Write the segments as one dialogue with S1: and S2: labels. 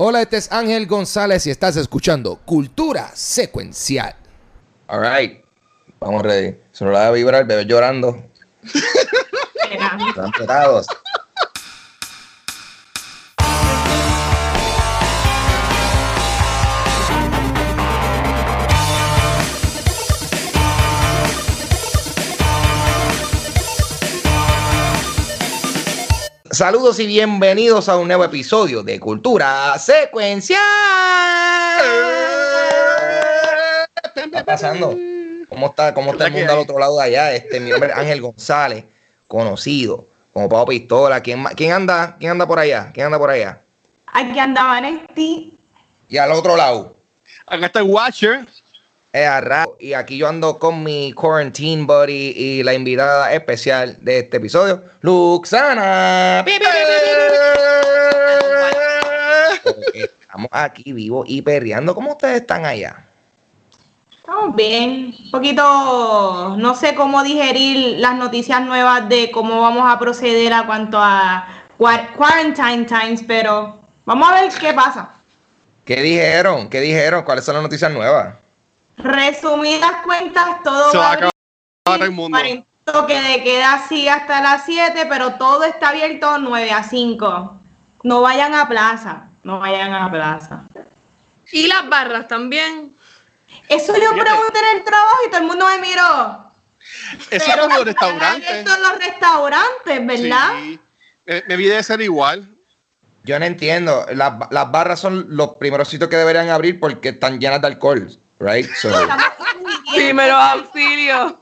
S1: Hola, este es Ángel González y estás escuchando Cultura Secuencial.
S2: All right. Vamos ready. Se nos la va a vibrar, bebé llorando. Están petados. Saludos y bienvenidos a un nuevo episodio de Cultura Secuencial. ¿Qué está pasando? ¿Cómo está, cómo está el mundo al otro lado de allá? Este, mi nombre es Ángel González, conocido como Pau Pistola. ¿Quién, quién anda? ¿Quién anda por allá? ¿Quién anda por allá?
S3: Aquí andaba Vanesti.
S2: Y al otro lado,
S4: Acá está el Watcher.
S2: Y aquí yo ando con mi quarantine buddy y la invitada especial de este episodio, Luxana. Estamos aquí vivos y perreando. ¿Cómo ustedes están allá?
S3: Estamos bien. Un poquito, no sé cómo digerir las noticias nuevas de cómo vamos a proceder a cuanto a quar- quarantine times, pero vamos a ver qué pasa.
S2: ¿Qué dijeron? ¿Qué dijeron? ¿Cuáles son las noticias nuevas?
S3: Resumidas cuentas, todo
S4: Se va a
S3: abrir.
S4: el mundo.
S3: Para el toque de queda sigue hasta las 7, pero todo está abierto 9 a 5. No vayan a plaza, no vayan a plaza.
S5: Y las barras también.
S3: Eso yo pregunté en el trabajo y todo el mundo me miró.
S4: Eso es los restaurantes.
S3: abiertos los restaurantes, ¿verdad?
S4: Sí. Me, me vi de ser igual.
S2: Yo no entiendo. Las, las barras son los primeros sitios que deberían abrir porque están llenas de alcohol, right? So,
S5: Primero auxilio.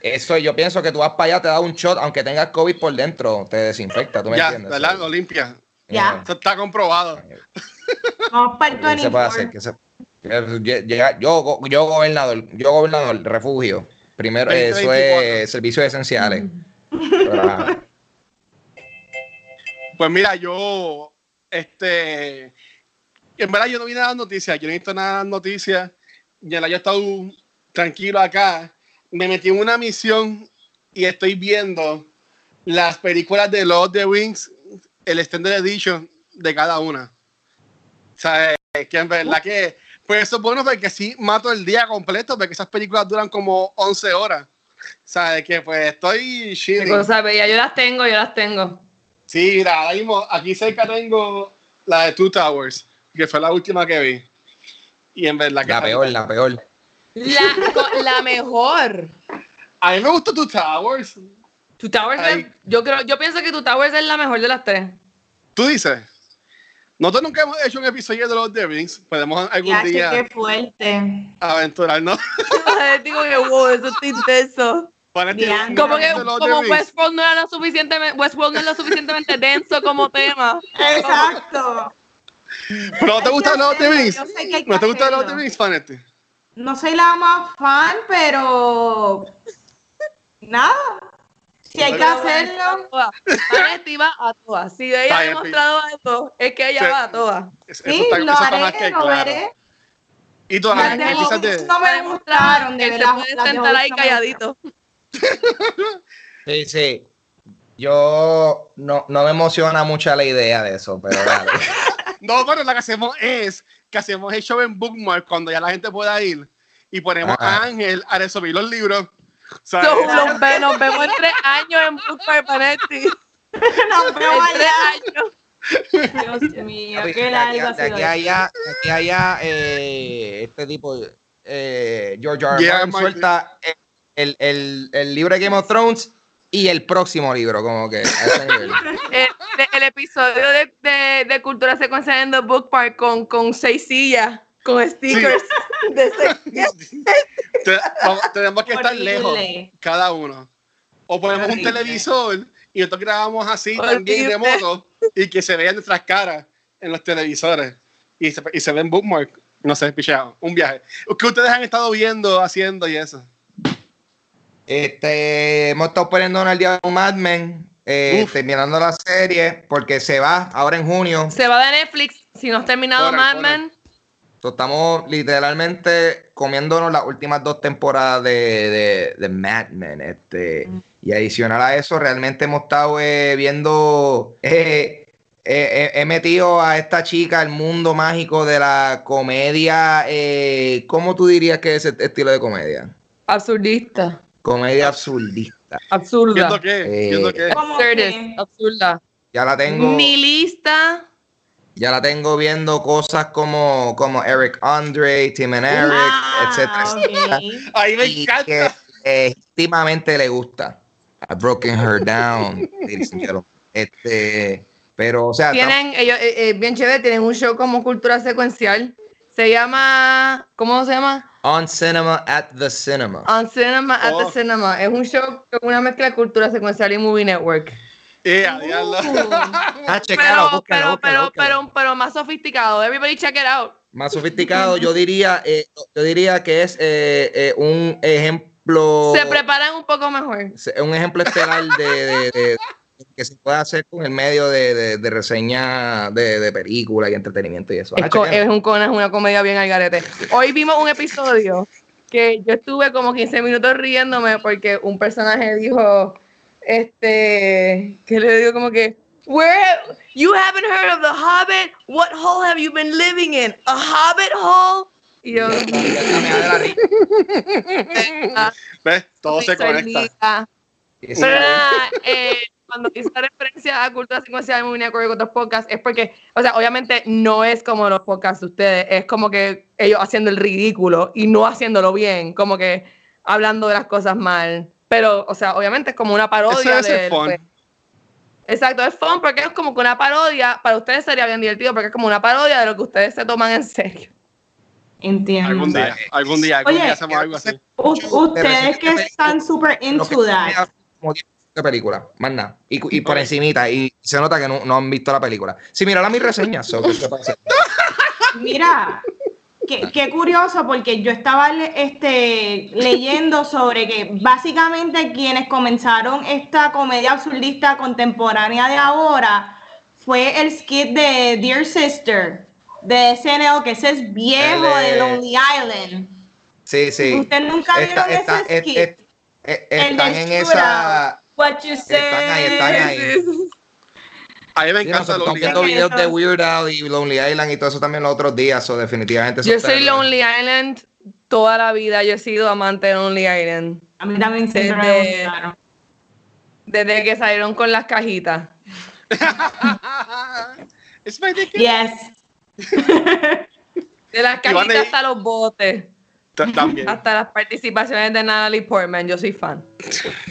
S2: eso yo pienso que tú vas para allá, te da un shot, aunque tengas COVID por dentro, te desinfecta, ¿tú me
S4: Ya,
S2: entiendes?
S4: ¿verdad? Lo limpia.
S3: Ya.
S4: Eso está comprobado.
S3: Vamos para el
S2: ¿Qué se puede hacer?
S3: 24.
S2: ¿Qué se- llega- yo, go- yo gobernador, yo gobernador, refugio. Primero, eso
S4: 2024.
S2: es servicios esenciales. Ajá.
S4: Pues mira, yo, este, en verdad yo no vi nada de noticias, yo no he visto nada de noticias, ya la yo he estado tranquilo acá, me metí en una misión y estoy viendo las películas de Lord of the Rings, el Extended Edition de cada una. O sea, eh, que en verdad que, pues eso es bueno porque sí mato el día completo, porque esas películas duran como 11 horas. De que pues estoy
S5: Qué
S4: chilling.
S5: cosa bella. Yo las tengo, yo las tengo.
S4: Sí, mira, ahora mismo aquí cerca tengo la de Two Towers, que fue la última que vi. Y en verdad que
S2: La peor, la peor.
S5: La, mejor.
S4: A mí me gustó Two Towers.
S5: Tu Towers es- yo creo, yo pienso que tu Towers es la mejor de las tres.
S4: Tú dices. Nosotros nunca hemos hecho un episodio de los Rings. Podemos algún
S3: Ya,
S4: día
S3: qué fuerte.
S4: aventurarnos.
S5: Digo que wow, eso está intenso. Como que como. Westworld no era lo suficientemente, Westworld no es lo suficientemente denso como tema.
S3: Exacto.
S4: ¿Pero no te gusta los
S3: hay que
S4: ¿No te gusta los. Rings, Fanete?
S3: No soy la más fan, pero nada. Si hay que hacerlo.
S5: Vanessa va a todas. Si ella ha demostrado eso, es que ella va a todas.
S3: Sí, lo haré, lo veré.
S4: Y todas las
S3: de
S4: de...
S3: No me gustaron, de
S5: que
S3: verdad.
S5: se puede
S3: de
S5: sentar ahí calladito.
S2: Sí, sí. Yo no, no me emociona mucho la idea de eso, pero dale.
S4: No, pero lo que hacemos es que hacemos el show en Bookmark cuando ya la gente pueda ir y ponemos
S2: Ajá.
S4: a Ángel a resumir los libros.
S5: nos, ve- nos vemos en tres años en Book by Panetti.
S3: Nos vemos
S5: En tres
S3: allá.
S5: años.
S3: Dios mío, qué largo
S2: aquí,
S3: ha
S2: de
S3: sido
S2: aquí allá, de aquí allá, eh, este tipo, eh, George R. R.
S4: Yeah,
S2: suelta el, el, el libro de Game of Thrones y el próximo libro, como que a ese nivel.
S5: El, de- el episodio de, de, de Cultura Secuencial en The Book Park con, con seis sillas, con stickers. De seis-
S4: Te- vamos- tenemos que estar
S3: Horrible.
S4: lejos cada uno. O ponemos un
S3: Horrible.
S4: televisor y nosotros grabamos así también
S5: Horrible.
S4: remoto y que se vean nuestras caras en los televisores y se, y se ven bookmark. No sé, pichado. Un viaje. ¿Qué ustedes han estado viendo, haciendo y eso?
S2: Este, hemos estado poniendo al día un Mad Men, eh, terminando la serie, porque se va ahora en junio.
S5: Se va de Netflix si no has terminado Mad. Men.
S2: Estamos literalmente comiéndonos las últimas dos temporadas de, de, de Mad Men. Este, Y adicional a eso, realmente hemos estado eh, viendo eh, he metido a esta chica al mundo mágico de la comedia. Eh, ¿Cómo tú dirías que es ese estilo de comedia?
S5: Absurdista.
S2: Comedia absurdista.
S5: Absurda.
S4: qué? Eh,
S5: qué? Absurda.
S2: Ya la tengo.
S5: Mi lista.
S2: Ya la tengo viendo cosas como, como Eric Andre, Tim and Eric,
S3: Ah,
S2: etcétera.
S4: Ahí me
S2: Y
S4: encanta.
S2: que legítimamente le gusta. I've broken her down. Este, pero, o sea,
S5: Tienen, ellos, eh, eh, bien chévere, tienen un show como cultura secuencial. Se llama, ¿cómo se llama?
S2: on cinema at the cinema.
S5: On Cinema at
S4: Oh.
S5: the Cinema. Es un show con una mezcla de cultura secuencial y movie network.
S4: Eh, a diablo.
S2: Ah, checalo,
S5: Pero,
S2: búscalo,
S5: pero,
S2: búscalo,
S5: pero,
S2: búscalo.
S5: pero, pero más sofisticado. Everybody check it out.
S2: Más sofisticado, yo diría, eh, yo diría que es eh, eh, un ejemplo.
S5: Se preparan un poco mejor.
S2: un ejemplo estelar de, de- de- que se puede hacer con el medio de, de- de reseña de, de película y entretenimiento y eso.
S5: Es,
S2: Ah,
S5: es un con- es una comedia bien al garete. Hoy vimos un episodio que yo estuve como 15 minutos riéndome porque un personaje dijo, este, que le digo como que, Where you haven't heard of the Hobbit? What hole have you been living in? A Hobbit hole? Y yo, ah,
S4: ¿Ves? Todo se conecta.
S5: Pero nada, eh, cuando hice referencia a cultura secuencial en Network y otros podcasts, es porque, o sea, obviamente no es como los podcasts de ustedes, es como que ellos haciendo el ridículo y no haciéndolo bien, como que hablando de las cosas mal. Pero, o sea, obviamente es como una parodia.
S4: Eso
S5: del-
S4: fun.
S5: pues, Exacto, es fun porque es como que una parodia, para ustedes sería bien divertido porque es como una parodia de lo que ustedes se toman en serio.
S3: Entiendo.
S4: Algún día, algún día, algún
S3: Oye,
S4: día hacemos algo así.
S3: Ustedes que están súper into that.
S2: sea como 10 de película, más nada. Y, y por encimita, y se nota que no, no han visto la película. Sí, mira la mis reseñas, so, ¿qué te pasa?
S3: Mira, qué, qué curioso porque yo estaba le- este, leyendo sobre que básicamente quienes comenzaron esta comedia absurdista contemporánea de ahora fue el skit de Dear Sister de SNL, que ese es viejo
S2: de-
S3: Lonely Island.
S2: Sí, sí.
S3: ¿Ustedes nunca
S2: Está-
S3: vieron
S2: está-
S3: ese
S2: es-
S3: skit?
S2: es- es-
S3: El
S2: están
S3: de
S2: en esa.
S3: What you say.
S2: Están ahí, están ahí.
S4: A mí me
S2: Sí,
S4: encanta
S2: estamos viendo videos de Weird Al y Lonely Island y todo eso también los otros días, o definitivamente.
S5: Yo soy Lonely Island toda la vida, yo he sido amante de Lonely Island.
S3: A mí también siempre me
S5: Desde-
S3: gustaron.
S5: Desde que salieron con las cajitas.
S4: Es my dick.
S3: Yes.
S5: De las cajitas
S4: a-
S5: hasta los botes.
S4: También.
S5: Hasta las participaciones de Natalie Portman. Yo soy fan.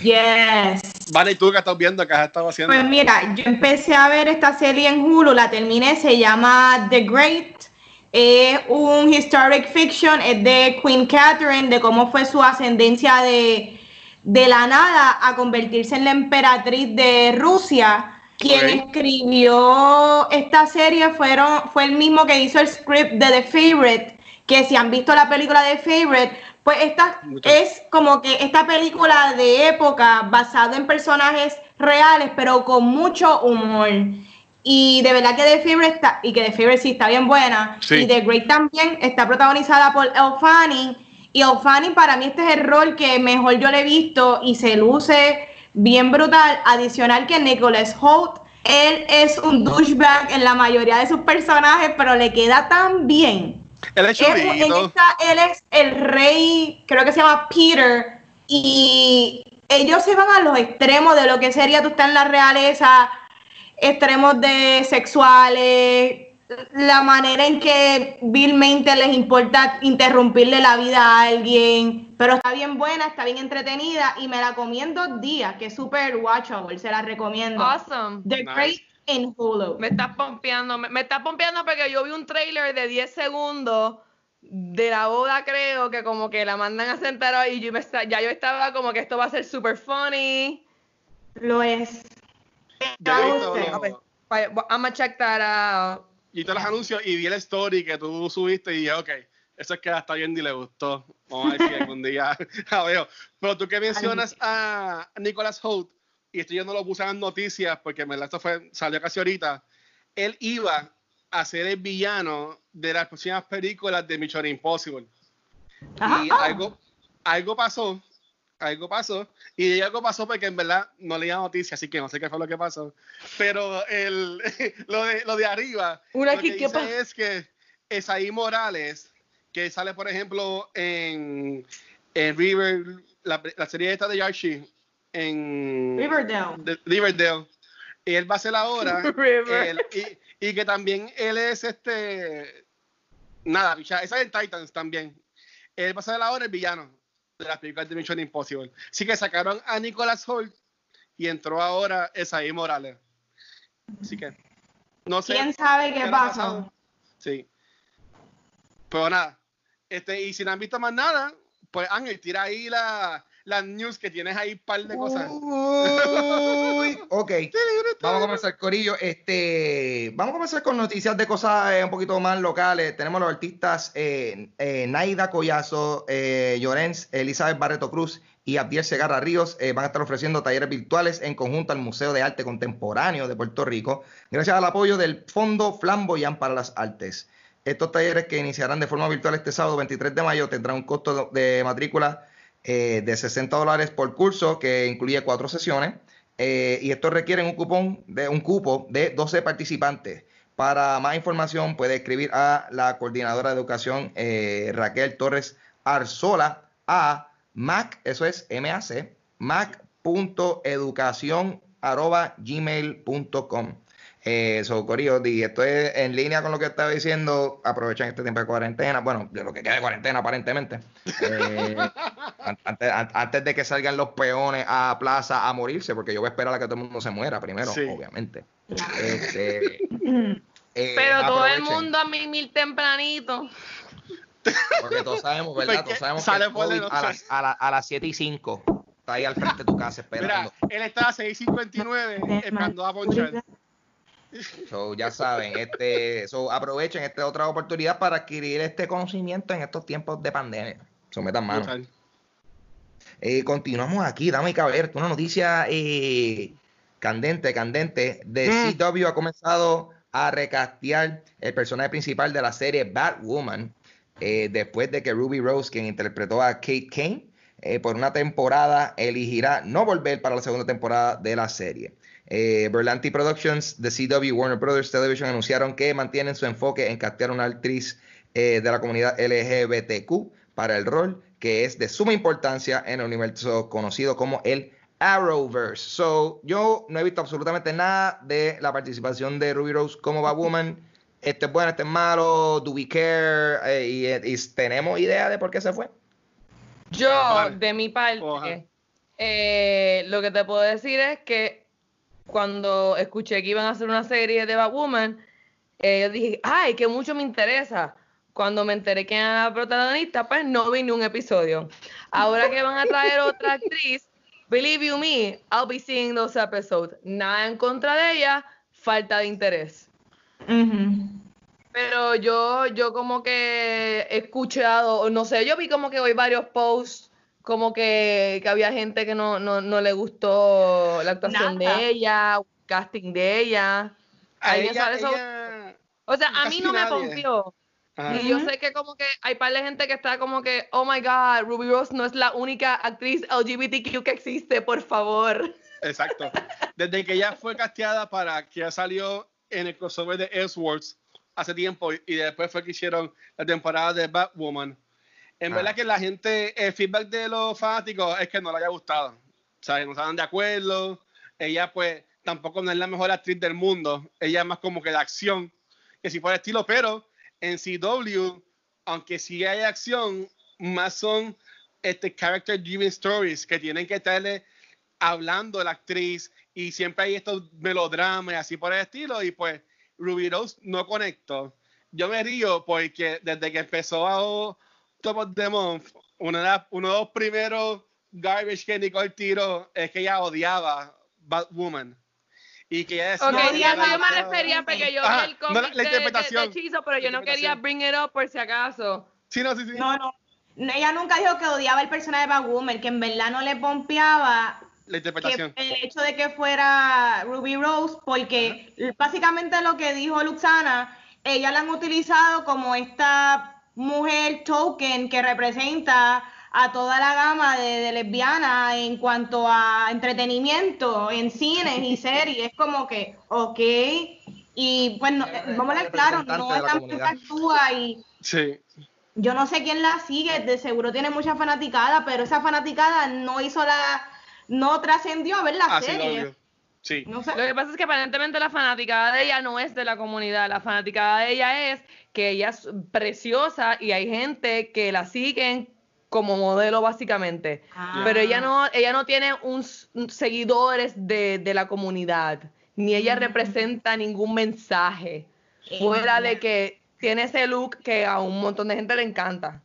S3: Yes.
S4: Vale, ¿y tú qué estás viendo? ¿Qué has estado haciendo?
S3: Pues mira, yo empecé a ver esta serie en Hulu, la terminé, se llama The Great. Es un historic fiction, es de Queen Catherine, de cómo fue su ascendencia de, de la nada a convertirse en la emperatriz de Rusia. Quien escribió esta serie fueron, fue el mismo que hizo el script de The Favorite, que si han visto la película de Favorite, pues esta
S4: Mucho.
S3: es como que esta película de época basada en personajes reales, pero con mucho humor. Y de verdad que The Favorite está, y que The Favorite sí está bien buena.
S4: Sí.
S3: Y The Great también está protagonizada por Elle Fanning. Y Elle Fanning para mí este es el rol que mejor yo le he visto y se luce bien brutal. Adicional que Nicholas Holt, él es un douchebag en la mayoría de sus personajes, pero le queda tan bien.
S4: Él es
S3: Él, en
S4: chulito.
S3: esta- él es el rey, creo que se llama Peter, y ellos se van a los extremos de lo que sería tú estar en la realeza, extremos de sexuales, la manera en que vilmente les importa interrumpirle la vida a alguien, pero está bien buena, está bien entretenida y me la comí en dos días, que es súper watchable, se la recomiendo.
S5: Awesome.
S3: The
S4: Nice.
S3: Great in Hulu.
S5: Me estás pompeando. Me, me estás pompeando porque yo vi un trailer de 10 segundos de la boda, creo, que como que la mandan a sentar ahí y yo me ya yo estaba como que esto va a ser super funny.
S3: Lo es.
S4: Yo he visto
S3: Entonces,
S4: los-
S5: Pues, I'm gonna check that out.
S4: y todos los anuncios y vi el story que tú subiste y dije, ok, eso es que está bien y le gustó. Vamos a ver si algún día la veo. Pero tú que mencionas a Nicholas Holt, y esto yo no lo puse en las noticias porque me esto fue, salió casi ahorita, él iba a ser el villano de las próximas películas de Mission Impossible.
S3: Ajá.
S4: Y algo, algo pasó algo pasó. Y algo pasó porque en verdad no leía noticias, así que no sé qué fue lo que pasó. Pero el, lo, de, lo de arriba,
S5: Una
S4: lo
S5: que-
S4: que
S5: ¿qué
S4: dice
S5: pa-
S4: es que Esaí Morales, que sale, por ejemplo, en, en River, la, la serie esta de Archie, en
S3: Riverdale.
S4: de- Riverdale. Y él va a ser ahora. Él- y, y que también él es este. Nada, picha, esa es en Titans también. Él va a ser ahora el villano de las películas de Mission Impossible. Así que sacaron a Nicholas Holt y entró ahora Esaí Morales. Así que. No sé.
S3: ¿Quién sabe qué
S4: habrá
S3: pasó?
S4: Sí. Pero nada. Este, y si no han visto más nada, pues Ángel, tira ahí la, las news que tienes ahí un par de cosas.
S2: Uy, ok. Vamos a comenzar, Corillo. Este, vamos a comenzar con noticias de cosas eh, un poquito más locales. Tenemos los artistas eh, eh, Naida Collazo, eh, Llorens, Elizabeth Barreto Cruz y Abdiel Segarra Ríos eh, van a estar ofreciendo talleres virtuales en conjunto al Museo de Arte Contemporáneo de Puerto Rico, gracias al apoyo del Fondo Flamboyant para las Artes. Estos talleres que iniciarán de forma virtual este sábado 23 de mayo tendrán un costo de matrícula eh, de 60 dólares por curso que incluye cuatro sesiones eh, y estos requieren un cupón de un cupo de 12 participantes. Para más información puede escribir a la coordinadora de educación eh, Raquel Torres Arzola a mac, eso es MAC, mac.educación arroba gmail.com. Eh, so, Corillo, y esto es en línea con lo que estaba diciendo. Aprovechen este tiempo de cuarentena. Bueno, de lo que queda de cuarentena, aparentemente. Eh, an- antes, an- antes de que salgan los peones a plaza a morirse, porque yo voy a esperar a que todo el mundo se muera primero,
S4: Sí.
S2: obviamente. Este, eh,
S5: Pero todo el mundo a mil tempranito.
S2: Porque todos sabemos, ¿verdad?
S4: Porque
S2: Todos sabemos
S4: sale
S2: que el COVID a las, a, la- a las 7 y 5 está ahí al frente de tu casa esperando.
S4: Mira, él está a 6.59 esperando a ponchar.
S2: So, ya saben, este, so, aprovechen esta otra oportunidad para adquirir este conocimiento en estos tiempos de pandemia. So, metan mano. Eh, continuamos aquí, dame caber, una noticia eh, candente, candente. De
S4: Mm.
S2: CW ha comenzado a recastear el personaje principal de la serie Batwoman eh, después de que Ruby Rose, quien interpretó a Kate Kane, eh, por una temporada elegirá no volver para la segunda temporada de la serie. Eh, Berlanti Productions, The CW, Warner Brothers Television anunciaron que mantienen su enfoque en castear una actriz eh, de la comunidad LGBTQ para el rol que es de suma importancia en el universo conocido como el Arrowverse. So, yo no he visto absolutamente nada de la participación de Ruby Rose como Batwoman. Este es bueno, este es malo, do we care? Eh, y, y tenemos idea de por qué se fue.
S5: Yo, de mi parte, eh, lo que te puedo decir es que cuando escuché que iban a hacer una serie de Batwoman, eh, yo dije, ay, que mucho me interesa. Cuando me enteré que era la protagonista, pues no vi ni un episodio. Ahora que van a traer otra actriz, believe you me, I'll be seeing those episodes. Nada en contra de ella, falta de interés. Pero yo, yo como que he escuchado, no sé, yo vi como que hoy varios posts, como que, que había gente que no, no, no le gustó la actuación
S3: Nada.
S5: de ella, casting de ella.
S4: A ella,
S5: sabe eso?
S4: ella-
S5: O sea, a mí no me
S4: nadie.
S5: pompió.
S4: Ajá.
S5: Y yo sé que como que hay par de gente que está como que, oh my god, Ruby Rose no es la única actriz LGBTQ que existe, por favor.
S4: Exacto. Desde que ella fue casteada para que ya salió en el crossover de Elseworlds hace tiempo y después fue que hicieron la temporada de Batwoman. En
S2: Ah.
S4: verdad que la gente, el feedback de los fanáticos es que no le haya gustado. O sea, no estaban de acuerdo. Ella pues tampoco no es la mejor actriz del mundo. Ella es más como que de acción, que si fuera estilo, pero en CW, aunque sí hay acción, más son este character driven stories que tienen que estarle hablando la actriz y siempre hay estos melodramas y así por el estilo y pues Ruby Rose no conectó. Yo me río porque desde que empezó a Top of the Month, uno de, la- uno de los primeros garbage que Nicole tiró es que ella odiaba Batwoman. Y que ella decía
S5: Ok,
S3: No, ya
S5: yo me refería porque yo
S4: Ajá,
S5: vi el
S4: no,
S5: cómic
S4: la- la
S5: de- de, de
S4: interpretación.
S5: hechizo, pero yo no quería
S4: interpretación.
S5: bring it up por si acaso.
S4: Sí, no, sí, sí.
S3: No, no. Ella nunca dijo que odiaba el personaje de Batwoman, que en verdad no le pompeaba
S4: La
S3: que
S4: interpretación.
S3: el hecho de que fuera Ruby Rose, porque básicamente lo que dijo Luxana, ella la han utilizado como esta mujer token que representa a toda la gama de, lesbianas en cuanto a entretenimiento en cines y series. Es como que, ok, y bueno, vamos a ver claro, no es tan actúa y
S4: sí.
S3: yo no sé quién la sigue, de seguro tiene mucha fanaticada, pero esa fanaticada no hizo la, no trascendió a ver la ah, serie.
S4: Sí.
S5: Lo que pasa es que aparentemente la fanaticada de ella no es de la comunidad, la fanaticada de ella es que ella es preciosa y hay gente que la siguen como modelo básicamente. Ah. Pero ella no, ella no tiene un, seguidores de, la comunidad, ni ella mm. representa ningún mensaje, fuera de que tiene ese look que a un montón de gente le encanta.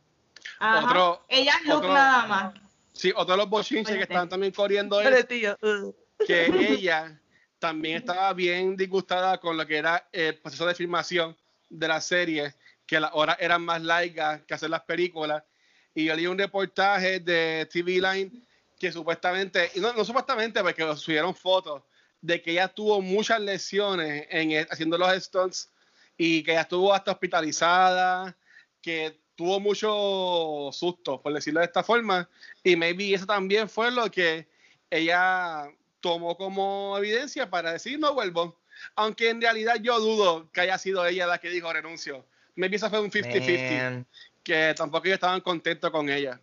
S3: Otro, ella es look nada más.
S4: Sí, otro de los bochinches que están también corriendo es que ella también estaba bien disgustada con lo que era el proceso de filmación de la serie, que las horas eran más largas que hacer las películas. Y yo leí un reportaje de TV Line que supuestamente, no, no supuestamente, porque subieron fotos, de que ella tuvo muchas lesiones en, haciendo los stunts y que ella estuvo hasta hospitalizada, que tuvo mucho susto, por decirlo de esta forma, y maybe eso también fue lo que ella tomó como evidencia para decir no vuelvo. Aunque en realidad yo dudo que haya sido ella la que dijo renuncio. Me empieza fue un 50-50. Que tampoco ellos estaban contentos con ella.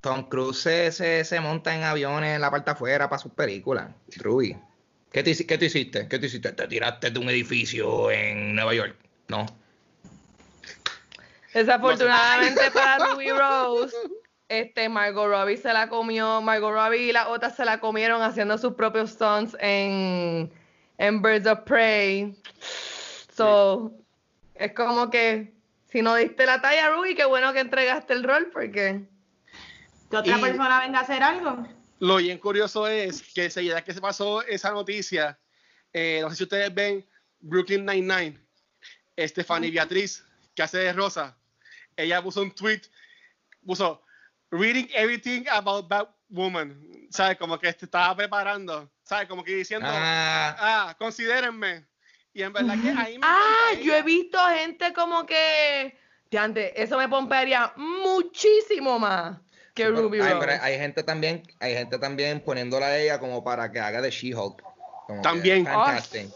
S2: Tom Cruise se, se, monta en aviones en la parte afuera para sus películas. Ruby. ¿Qué te, ¿Qué te hiciste? ¿Qué te hiciste? ¿Te tiraste de un edificio en Nueva York? No.
S5: Desafortunadamente para Ruby Rose, este Margot Robbie se la comió, Margot Robbie y la otra se la comieron haciendo sus propios stunts en, en Birds of Prey. So, es como que si no diste la talla, Ruby, qué bueno que entregaste el rol porque
S3: que otra persona venga a hacer algo.
S4: Lo bien curioso es que enseguida que se pasó esa noticia, eh, no sé si ustedes ven Brooklyn Nine-Nine, Stephanie Beatriz, que hace de Rosa, ella puso un tweet, puso reading everything about that woman. ¿Sabes? Como que te estaba preparando. ¿Sabes? Como que diciendo, ah, ah considérenme. Y en verdad que ahí me
S5: Ah, yo he visto gente como que. Antes, eso me pompearía muchísimo más que Ruby
S2: hay, hay, gente también, hay gente también poniéndola a ella como para que haga de She-Hulk.
S4: También.
S5: Ah.
S2: Sí.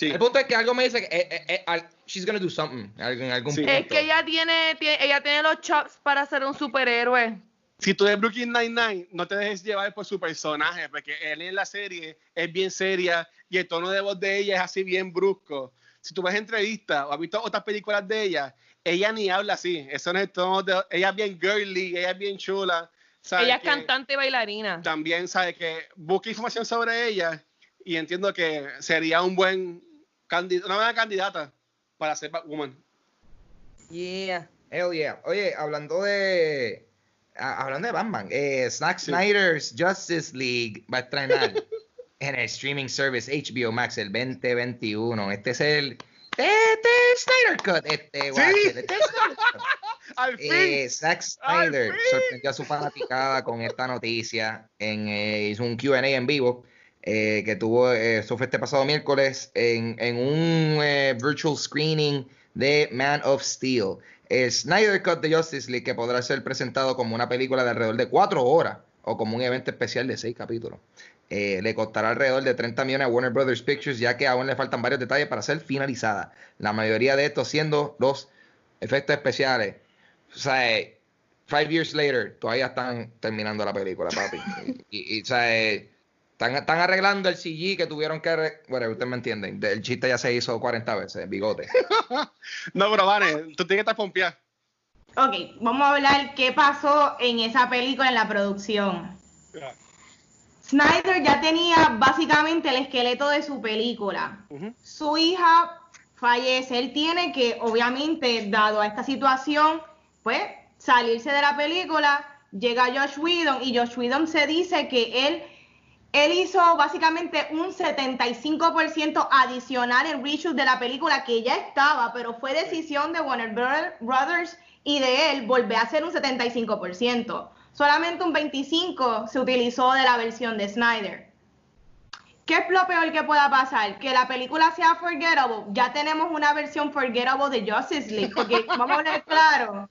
S2: El punto es que algo me dice que eh, eh, eh, she's gonna do something en algún punto.
S5: Es que ella tiene, ella tiene los chops para ser un superhéroe.
S4: Si tú ves Brooklyn Nine-Nine, no te dejes llevar por su personaje, porque él en la serie es bien seria y el tono de voz de ella es así bien brusco. Si tú ves entrevistas o has visto otras películas de ella, ella ni habla así. Eso no es el tono de, ella es bien girly, ella es bien chula.
S5: Ella es cantante y bailarina.
S4: También sabe que busca información sobre ella y entiendo que sería un buen una buena candidata para ser Batwoman.
S5: Yeah.
S2: Hell yeah. Oye, hablando de. hablando de Batman, eh, Snack Snyder's Justice League va a estrenar en el streaming service HBO Max el 2021. Este es el. Este es Snyder Cut. Este,
S4: ¿Sí?
S2: este
S4: Al fin.
S2: Zack Snyder sorprendió a su fanaticada con esta noticia. En, eh, hizo un QA en vivo eh, que tuvo, eh, eso fue este pasado miércoles, en, un eh, virtual screening de Man of Steel. El Snyder Cut de Justice League, que podrá ser presentado como una película de alrededor de cuatro horas o como un evento especial de seis capítulos. le costará alrededor de 30 millones a Warner Brothers Pictures, ya que aún le faltan varios detalles para ser finalizada. La mayoría de estos siendo los efectos especiales. O sea, five years later, todavía están terminando la película, papi. y, y o sea, están, arreglando el CG que tuvieron que. Bueno, ustedes me entienden. El chiste ya se hizo 40 veces, bigote.
S4: no, pero vale, tú tienes que estar pompeado.
S3: Ok, vamos a hablar qué pasó en esa película en la producción. Snyder ya tenía básicamente el esqueleto de su película. Su hija fallece. Él tiene que, obviamente, dado a esta situación, pues salirse de la película. Llega Josh Whedon y Josh Whedon se dice que él él hizo básicamente un 75% adicional en reshoot de la película que ya estaba, pero fue decisión de Warner Brothers y de él volver a hacer un 75%. Solamente un 25% se utilizó de la versión de Snyder. ¿Qué es lo peor que pueda pasar? Que la película sea forgettable. Ya tenemos una versión forgettable de Justice League, porque vamos a ver claro.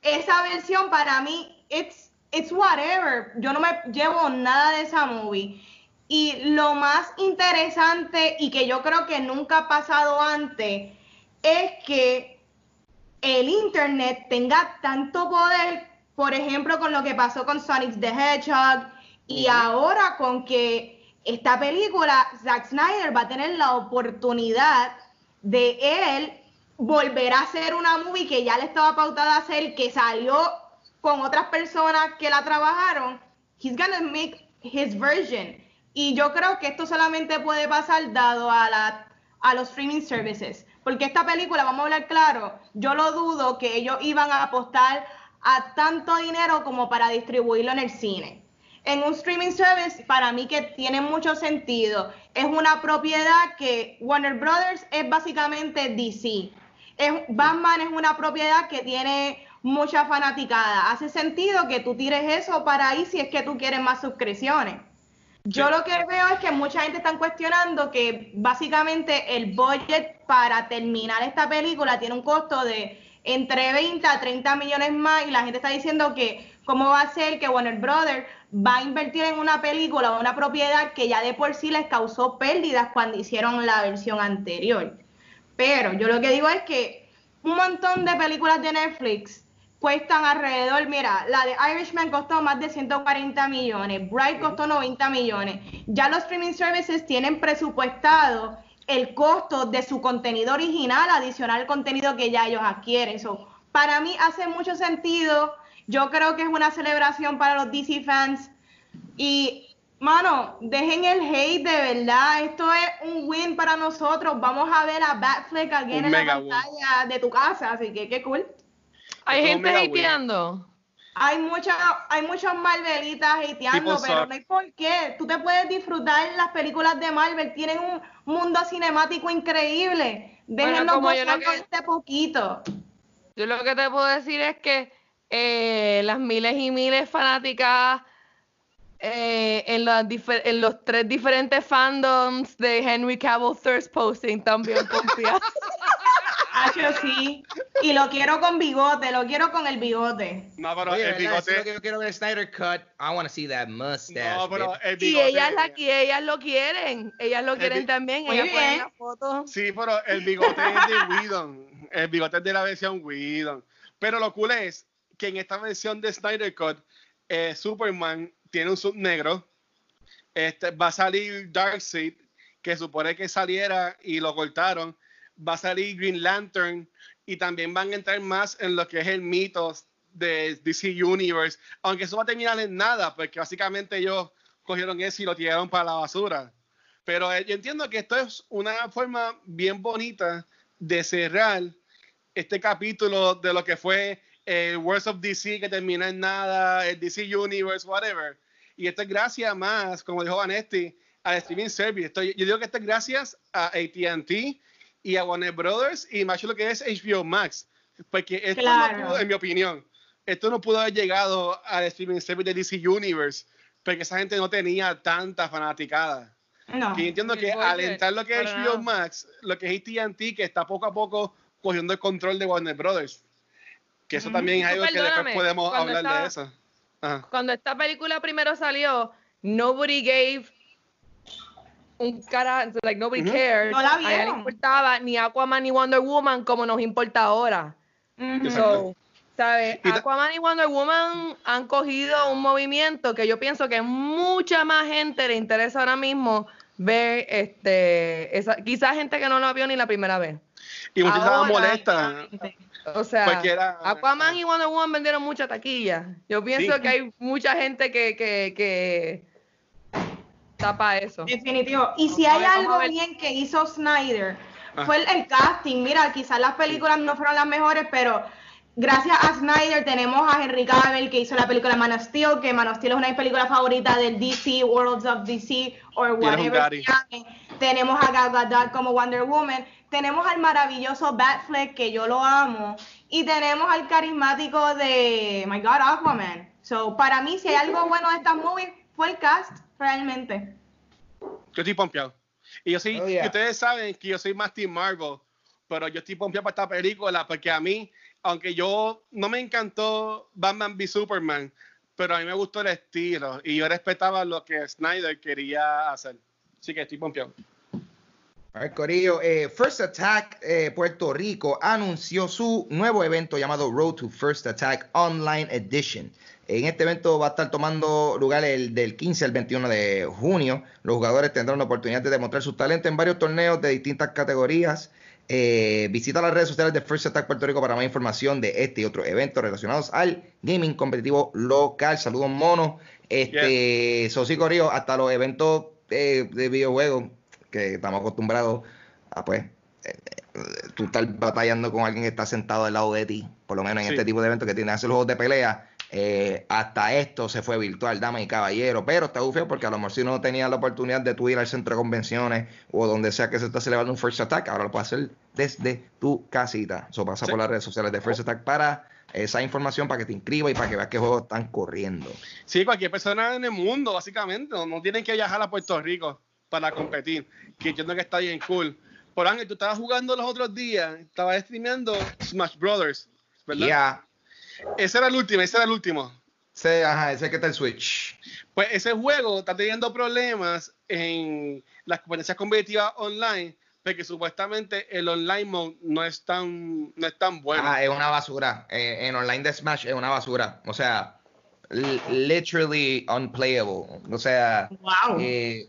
S3: esa versión para mí, it's, it's whatever. Yo no me llevo nada de esa movie. Y lo más interesante y que yo creo que nunca ha pasado antes es que el internet tenga tanto poder, por ejemplo, con lo que pasó con Sonic the Hedgehog y ahora con que esta película, Zack Snyder va a tener la oportunidad de él volver a hacer una movie que ya le estaba pautada a hacer, que salió con otras personas que la trabajaron. He's gonna make his version. Y yo creo que esto solamente puede pasar dado a, la, a los streaming services. Porque esta película, vamos a hablar claro, yo lo dudo que ellos iban a apostar a tanto dinero como para distribuirlo en el cine en un streaming service para mí que tiene mucho sentido. Es una propiedad que Warner Brothers es básicamente DC. Es, Batman es una propiedad que tiene mucha fanaticada. Hace sentido que tú tires eso para ahí si es que tú quieres más suscripciones. Yo lo que veo es que mucha gente está cuestionando que básicamente el budget para terminar esta película tiene un costo de entre 20 a 30 millones más y la gente está diciendo que cómo va a ser que Warner Brothers va a invertir en una película o una propiedad que ya de por sí les causó pérdidas cuando hicieron la versión anterior. Pero yo lo que digo es que un montón de películas de Netflix cuestan alrededor, mira, la de Irishman costó más de 140 millones, Bright costó 90 millones. Ya los streaming services tienen presupuestado el costo de su contenido original adicional al contenido que ya ellos adquieren. eso para mí hace mucho sentido yo creo que es una celebración para los DC fans. Y, mano, dejen el hate de verdad. Esto es un win para nosotros. Vamos a ver a Batfleck aquí en la pantalla de tu casa. Así que, qué cool.
S5: Hay gente hateando.
S3: Hay muchas, hay muchas Marvelitas hateando, pero no hay por qué. Tú te puedes disfrutar las películas de Marvel. Tienen un mundo cinemático increíble. Déjenos bueno, este poquito.
S5: Yo lo que te puedo decir es que eh, las miles y miles fanáticas eh, en, en, los tres diferentes fandoms de Henry Cavill Thirst Posting también
S3: sí. Y lo quiero con bigote, lo quiero con el bigote.
S2: No, pero el bigote. Yo quiero ver Snyder Cut. I want to see that mustache. No,
S5: pero el bigote. Y ellas, la, y ellas lo quieren. Ellas lo quieren también. ellas ponen la foto.
S4: Sí, pero el bigote es de Whedon. El bigote es de la versión Whedon. Pero lo cool es que en esta versión de Snyder Cut, eh, Superman tiene un sub negro. Este, va a salir Darkseid, que supone que saliera y lo cortaron. Va a salir Green Lantern y también van a entrar más en lo que es el mito de DC Universe, aunque eso va a terminar en nada, porque básicamente ellos cogieron eso y lo tiraron para la basura. Pero eh, yo entiendo que esto es una forma bien bonita de cerrar este capítulo de lo que fue el Words of DC que termina en nada, el DC Universe, whatever. Y esto es gracias más, como dijo Vanetti, al streaming service. Esto, yo digo que esto es gracias a ATT y a Warner Brothers y más lo que es HBO Max. Porque esto no pudo, en mi opinión, esto no pudo haber llegado al streaming service de DC Universe porque esa gente no tenía tanta fanaticada. No. Y entiendo que alentar lo que es HBO Max, lo que es ATT, que está poco a poco cogiendo el control de Warner Brothers. Que eso también es algo que después podemos hablar de eso.
S5: Cuando esta película primero salió, nobody gave un cara, like nobody cared.
S3: No la A nadie
S5: le importaba ni Aquaman ni Wonder Woman como nos importa ahora. ¿sabes? Aquaman y Wonder Woman han cogido un movimiento que yo pienso que mucha más gente le interesa ahora mismo ver, este, esa, quizás gente que no lo vio ni la primera vez.
S4: Y muchísimas molesta.
S5: O sea, Aquaman y Wonder Woman vendieron mucha taquilla. Yo pienso que hay mucha gente que, que, que tapa eso.
S3: Definitivo. Y si hay algo bien que hizo Snyder, ah. fue el, casting. Mira, quizás las películas no fueron las mejores, pero gracias a Snyder tenemos a Henry Cavill que hizo la película Man of Steel, que Man of Steel es una de mis películas favoritas del DC, Worlds of DC, o whatever. Tenemos a Gal Gadot como Wonder Woman tenemos al maravilloso Batfleck, que yo lo amo, y tenemos al carismático de, my God, Aquaman. So, para mí, si hay algo bueno de esta movie, fue el cast, realmente.
S4: Yo estoy pompeado. Y yo soy, oh, ustedes saben que yo soy más Team Marvel, pero yo estoy pompeado para esta película porque a mí, aunque yo no me encantó Batman v Superman, pero a mí me gustó el estilo y yo respetaba lo que Snyder quería hacer. Así que estoy pompeado.
S2: A ver, Corillo, eh, First Attack eh, Puerto Rico anunció su nuevo evento llamado Road to First Attack Online Edition. En este evento va a estar tomando lugar el del 15 al 21 de junio. Los jugadores tendrán la oportunidad de demostrar sus talentos en varios torneos de distintas categorías. Eh, visita las redes sociales de First Attack Puerto Rico para más información de este y otros eventos relacionados al gaming competitivo local. Saludos, mono. Este, yeah. Sosi hasta los eventos de videojuegos que estamos acostumbrados a, pues, eh, tú estar batallando con alguien que está sentado al lado de ti, por lo menos en sí. este tipo de eventos que tienen hacer los juegos de pelea. Eh, hasta esto se fue virtual, damas y caballeros, pero está bufeo porque a lo mejor si no tenía la oportunidad de tú ir al centro de convenciones o donde sea que se está celebrando un First Attack, ahora lo puedes hacer desde tu casita. Eso pasa sí. por las redes sociales de First Attack para esa información para que te inscribas y para que veas qué juegos están corriendo.
S4: Sí, cualquier persona en el mundo, básicamente, no, no tienen que viajar a Puerto Rico para competir, que entiendo que está bien cool. Por Ángel, tú estabas jugando los otros días, estabas streameando Smash Brothers, ¿verdad?
S2: Yeah.
S4: Ese era el último, ese era el último.
S2: Sí, ajá, ese que está el Switch.
S4: Pues ese juego está teniendo problemas en las competencias competitivas online, porque supuestamente el online mode no es tan, no es tan bueno.
S2: Ah, es una basura. Eh, en online de Smash es una basura. O sea, literally unplayable. O sea,
S3: wow.
S2: eh,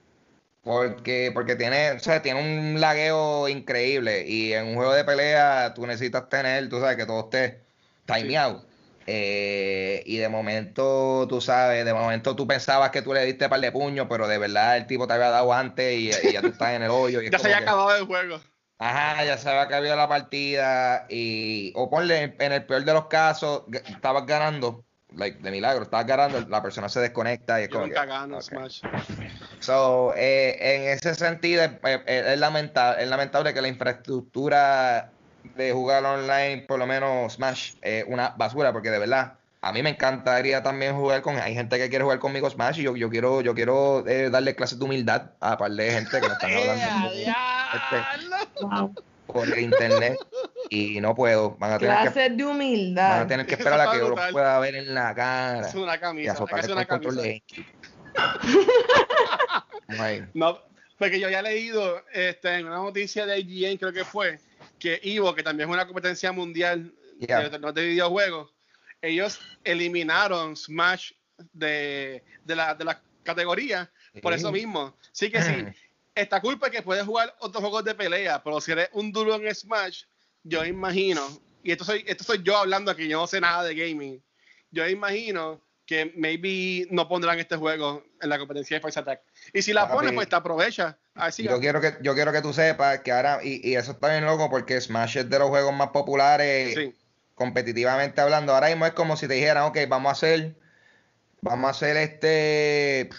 S2: porque, porque tiene, o sea, tiene un lagueo increíble. Y en un juego de pelea tú necesitas tener, tú sabes, que todo esté timeout. Sí. Eh, y de momento, tú sabes, de momento tú pensabas que tú le diste par de puños, pero de verdad el tipo te había dado antes y, y ya tú estás en el hoyo. Y
S4: ya se había acabado el juego.
S2: Ajá, ya se había acabado la partida. Y, o ponle, en el peor de los casos, estabas ganando, like, de milagro, estabas ganando, la persona se desconecta y es
S4: Yo
S2: como.
S4: nunca
S2: que,
S4: gano
S2: ok.
S4: Smash.
S2: So, eh, en ese sentido, es, es, es lamentable, es lamentable que la infraestructura de jugar online, por lo menos Smash, es una basura, porque de verdad, a mí me encantaría también jugar con. Hay gente que quiere jugar conmigo Smash y yo, yo quiero, yo quiero eh, darle clases de humildad a par de gente que me están hablando este,
S3: Wow.
S2: por internet y no puedo. Van a tener que,
S5: Clases de
S2: van a
S5: humildad.
S2: tener que esperar a que yo los pueda ver en la cara.
S4: Es una
S2: Y
S4: camisa, que hacer
S2: con
S4: una camisa.
S2: de
S4: No, porque yo había leído este, en una noticia de IGN, creo que fue, que Evo, que también es una competencia mundial
S2: Yeah.
S4: de, de videojuegos, ellos eliminaron Smash de, de la, de la categoría por eso mismo. Sí que sí, esta culpa es que puedes jugar otros juegos de pelea, pero si eres un duro en Smash, yo imagino, y esto soy, esto soy yo hablando aquí, yo no sé nada de gaming, yo imagino que maybe no pondrán este juego en la competencia de First Attack. Y si la ponen, pues te aprovecha. Así
S2: Yo quiero que yo quiero que tú sepas que ahora y, y eso está bien loco porque Smash es de los juegos más populares
S4: Sí.
S2: competitivamente hablando. Ahora mismo es como si te dijeran, ok, vamos a hacer vamos a hacer este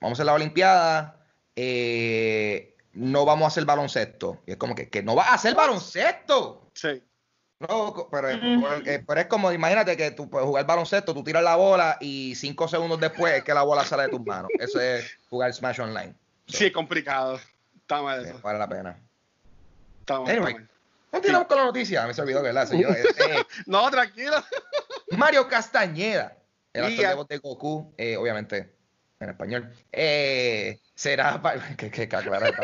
S2: vamos a hacer la olimpiada eh, no vamos a hacer baloncesto y es como que, que no vas a hacer baloncesto
S4: Sí.
S2: no, pero, eh, pero es como, imagínate que tú puedes jugar baloncesto, tú tiras la bola y cinco segundos después es que la bola sale de tus manos. Eso es jugar Smash Online.
S4: Sí, es complicado. Está mal
S2: Eh,
S4: eso.
S2: vale la pena.
S4: Está mal,
S2: Anyway. Continuamos con la noticia. Me se olvidó, ¿verdad? señor? Este,
S4: No, tranquilo.
S2: Mario Castañeda, el actor de voz de Goku, eh, obviamente en español, eh, será. que, que, que aclarar,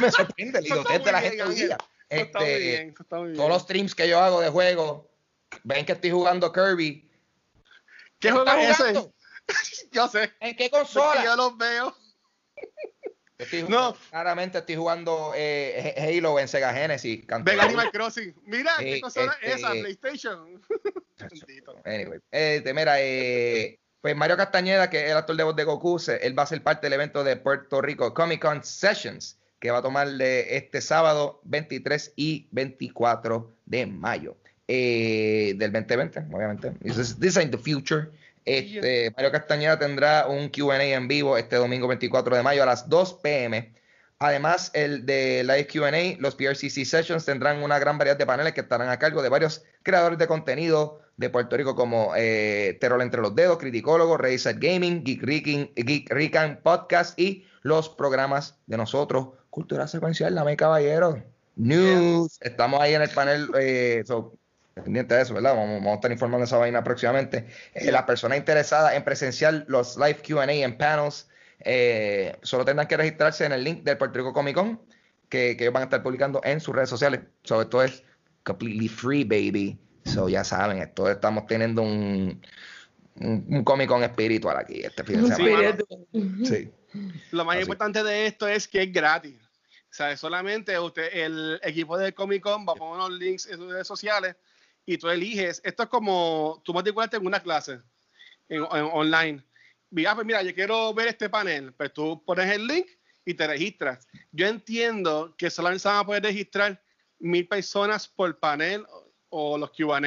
S2: me sorprende el idiotez de la gente hoy día. Este,
S4: bien.
S2: Todos los streams que yo hago de juego, ven que estoy jugando Kirby.
S4: ¿Qué juego
S2: ¿Estás
S4: es ese? Yo sé.
S2: ¿En qué
S4: Porque
S2: consola?
S4: yo los veo.
S2: Yo estoy
S4: No.
S2: claramente estoy jugando eh, Halo en Sega Genesis.
S4: Ven Animal Crossing. Mira, ¿qué
S2: este-
S4: es esa? PlayStation.
S2: Anyway, eh, te- mira, eh, pues Mario Castañeda, que es el actor de voz de Goku, él va a ser parte del evento de Puerto Rico Comic Con Sessions, que va a tomar este sábado 23 y 24 de mayo eh, del 2020, obviamente. This is, this ain't the future. Este, Mario Castañeda tendrá un QA en vivo este domingo 24 de mayo a las 2 pm. Además, el de Live QA, los PRCC Sessions tendrán una gran variedad de paneles que estarán a cargo de varios creadores de contenido de Puerto Rico como eh, Terror entre los dedos, Criticólogo, Reset Gaming, Geek, Rican, Geek Rican Podcast y los programas de nosotros, Cultura Secuencial, dame caballero. news. Estamos ahí en el panel, eh, pendiente de eso, ¿verdad? Vamos, a estar informando de esa vaina próximamente. Eh, las personas interesadas en presenciar los live QA en panels, eh, solo tendrán que registrarse en el link del Puerto Rico Comic Con, que, ellos van a estar publicando en sus redes sociales. Sobre esto es completely free, baby. So ya saben, esto estamos teniendo un, un, Comic Con espiritual aquí este fin de semana.
S4: Sí. Lo más importante de esto es que es gratis. O sea, solamente usted, el equipo de Comic Con va a poner unos links en sus redes sociales y tú eliges. Esto es como tú matriculaste en una clase en, online. Mira, pues mira, yo quiero ver este panel. Pues tú pones el link y te registras. Yo entiendo que solamente se van a poder registrar mil personas por panel o, los QA.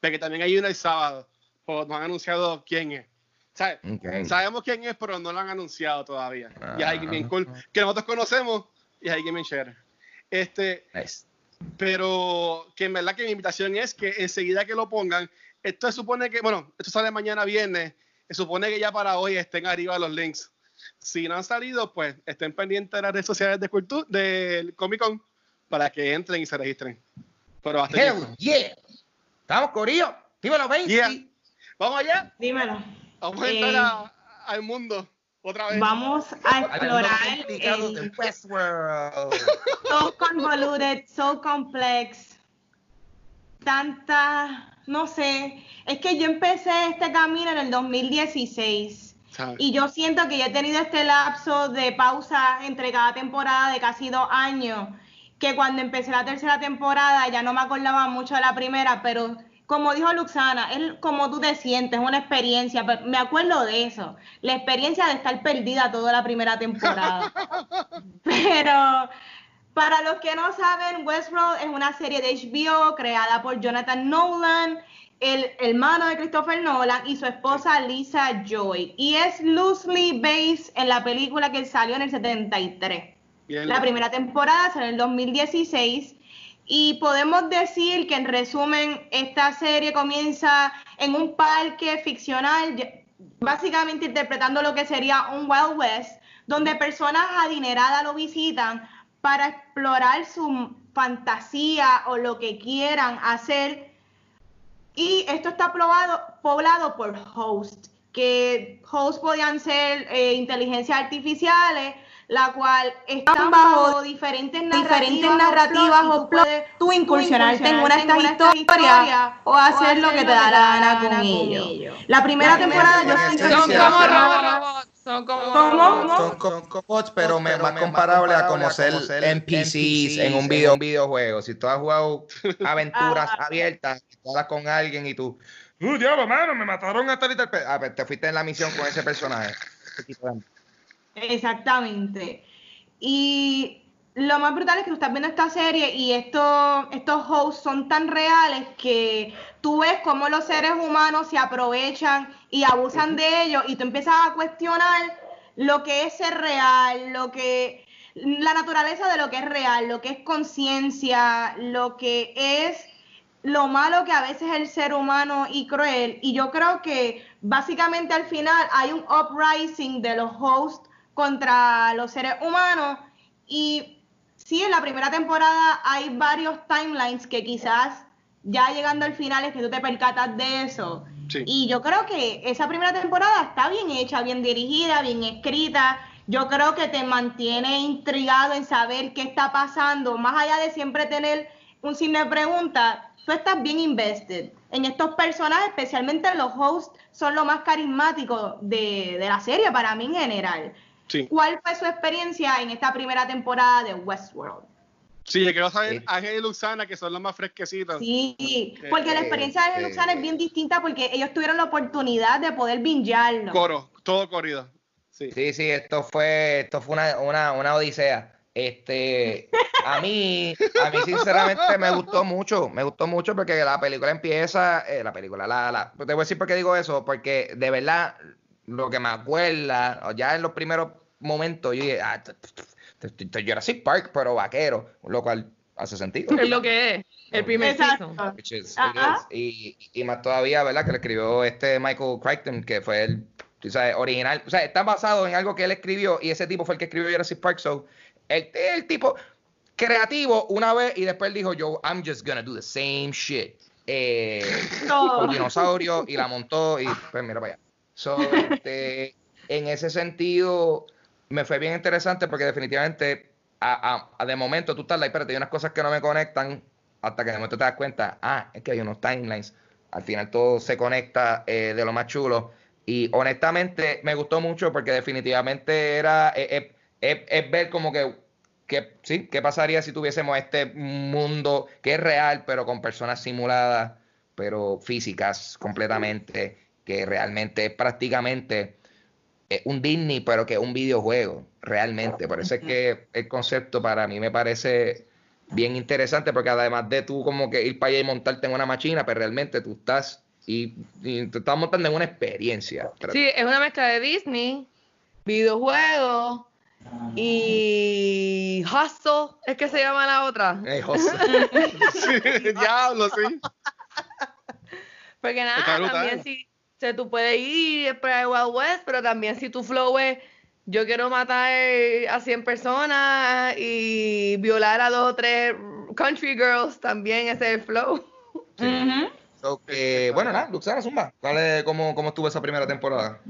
S4: Porque también hay uno el sábado. Pues no han anunciado quién es. Sabemos quién es, pero no lo han anunciado todavía. y hay alguien cool ah. que nosotros conocemos y hay alguien share. Este, pero que en verdad que mi invitación es que enseguida que lo pongan, esto se supone que, bueno, esto sale mañana viernes, se supone que ya para hoy estén arriba los links. Si no han salido, pues estén pendientes de las redes sociales de cultura, del Comic Con, para que entren y se registren. Pero hasta
S2: Hell yeah. Estamos Corillo. Dímelo, 20.
S4: Vamos allá.
S3: Dímelo.
S4: Vamos a entrar eh, al mundo. Otra vez.
S3: Vamos a explorar el
S2: Westworld.
S3: So convoluted, so complex. Tanta, no sé. Es que yo empecé este camino en el 2016. Y yo siento que ya he tenido este lapso de pausa entre cada temporada de casi dos años. Que cuando empecé la tercera temporada ya no me acordaba mucho de la primera, pero como dijo Luxana, es como tú te sientes, una experiencia. Me acuerdo de eso, la experiencia de estar perdida toda la primera temporada. Pero para los que no saben, Westworld es una serie de HBO creada por Jonathan Nolan, el hermano de Christopher Nolan y su esposa Lisa Joy. Y es loosely based en la película que salió en el 73. La primera temporada salió en el 2016 y podemos decir que en resumen, esta serie comienza en un parque ficcional, básicamente interpretando lo que sería un Wild West, donde personas adineradas lo visitan para explorar su fantasía o lo que quieran hacer. Y esto está poblado, por hosts, que hosts podían ser eh, inteligencias artificiales la cual están bajo diferentes narrativas, o puedes tú incursionarte en una de estas historias o hacer lo que te da la gana con ellos. La primera temporada yo sí
S5: Son como robots. Son como,
S2: Son como robots, pero más comparable a como ser NPCs en un, video, videojuego. Si tú has jugado aventuras ah. abiertas, hablas con alguien y tú, ¡Uh, diablo, mano! Me mataron a tal y tal. Ah, pues te fuiste en la misión con ese personaje.
S3: Exactamente. Y lo más brutal es que tú estás viendo esta serie y estos, estos hosts son tan reales que tú ves cómo los seres humanos se aprovechan y abusan de ellos y tú empiezas a cuestionar lo que es ser real, lo que la naturaleza de lo que es real, lo que es conciencia, lo que es lo malo que a veces es el ser humano y cruel. Y yo creo que básicamente al final hay un uprising de los hosts contra los seres humanos. Y sí, en la primera temporada hay varios timelines que quizás ya llegando al final es que tú te percatas de eso. Y yo creo que esa primera temporada está bien hecha, bien dirigida, bien escrita. Yo creo que te mantiene intrigado en saber qué está pasando, más allá de siempre tener un signo de pregunta, tú estás bien invested en estos personajes, especialmente los hosts, son lo más carismáticos de, de la serie para mí en general. ¿Cuál fue su experiencia en esta primera temporada de Westworld?
S4: Sí, yo quiero saber Ángel y Luxana, que son los más fresquecitos.
S3: Sí, porque la experiencia de Ángel y Luxana es bien distinta porque ellos tuvieron la oportunidad de poder bingearlo.
S4: Coro, todo corrido.
S2: Sí, sí, sí esto fue, esto fue una, una, una odisea. Este, a mí, a mí sinceramente me gustó mucho, me gustó mucho porque la película empieza, eh, la película, la, la, te voy a decir por qué digo eso, porque de verdad lo que me acuerda, ya en los primeros momentos, yo dije, ah, Jurassic Park, pero vaquero, lo cual hace sentido.
S5: Es lo que es, el primer season.
S2: y, y, más todavía, ¿verdad? Que le escribió este Michael Crichton, que fue el sabes, original. O sea, está basado en algo que él escribió y ese tipo fue el que escribió Jurassic Park. So, el, el tipo, creativo una vez y después dijo yo, I'm just gonna do the same shit. Eh, con dinosaurio y la montó y pues mira para allá. So, este, en ese sentido, me fue bien interesante porque definitivamente, a, de momento tú estás ahí, pero hay unas cosas que no me conectan hasta que de momento te das cuenta, ah, es que hay unos timelines. Al final todo se conecta eh, de lo más chulo. Y honestamente me gustó mucho porque definitivamente era es, ver como que, que, sí, qué pasaría si tuviésemos este mundo que es real, pero con personas simuladas, pero físicas completamente, que realmente es prácticamente un Disney, pero que es un videojuego, realmente. Por eso es que el concepto para mí me parece bien interesante, porque además de tú como que ir para allá y montarte en una máquina, pero realmente tú estás y, te estás montando en una experiencia.
S5: Sí, es una mezcla de Disney, videojuegos y Hustle, es que se llama la otra.
S4: Hey, diablo, sí.
S5: Porque nada, también si, o tú puedes ir para el Wild West, pero también si tu flow es yo quiero matar a 100 personas y violar a dos o tres country girls, también ese es el flow.
S2: bueno, nada, Luxana Zumba, cómo, ¿cómo estuvo esa primera temporada?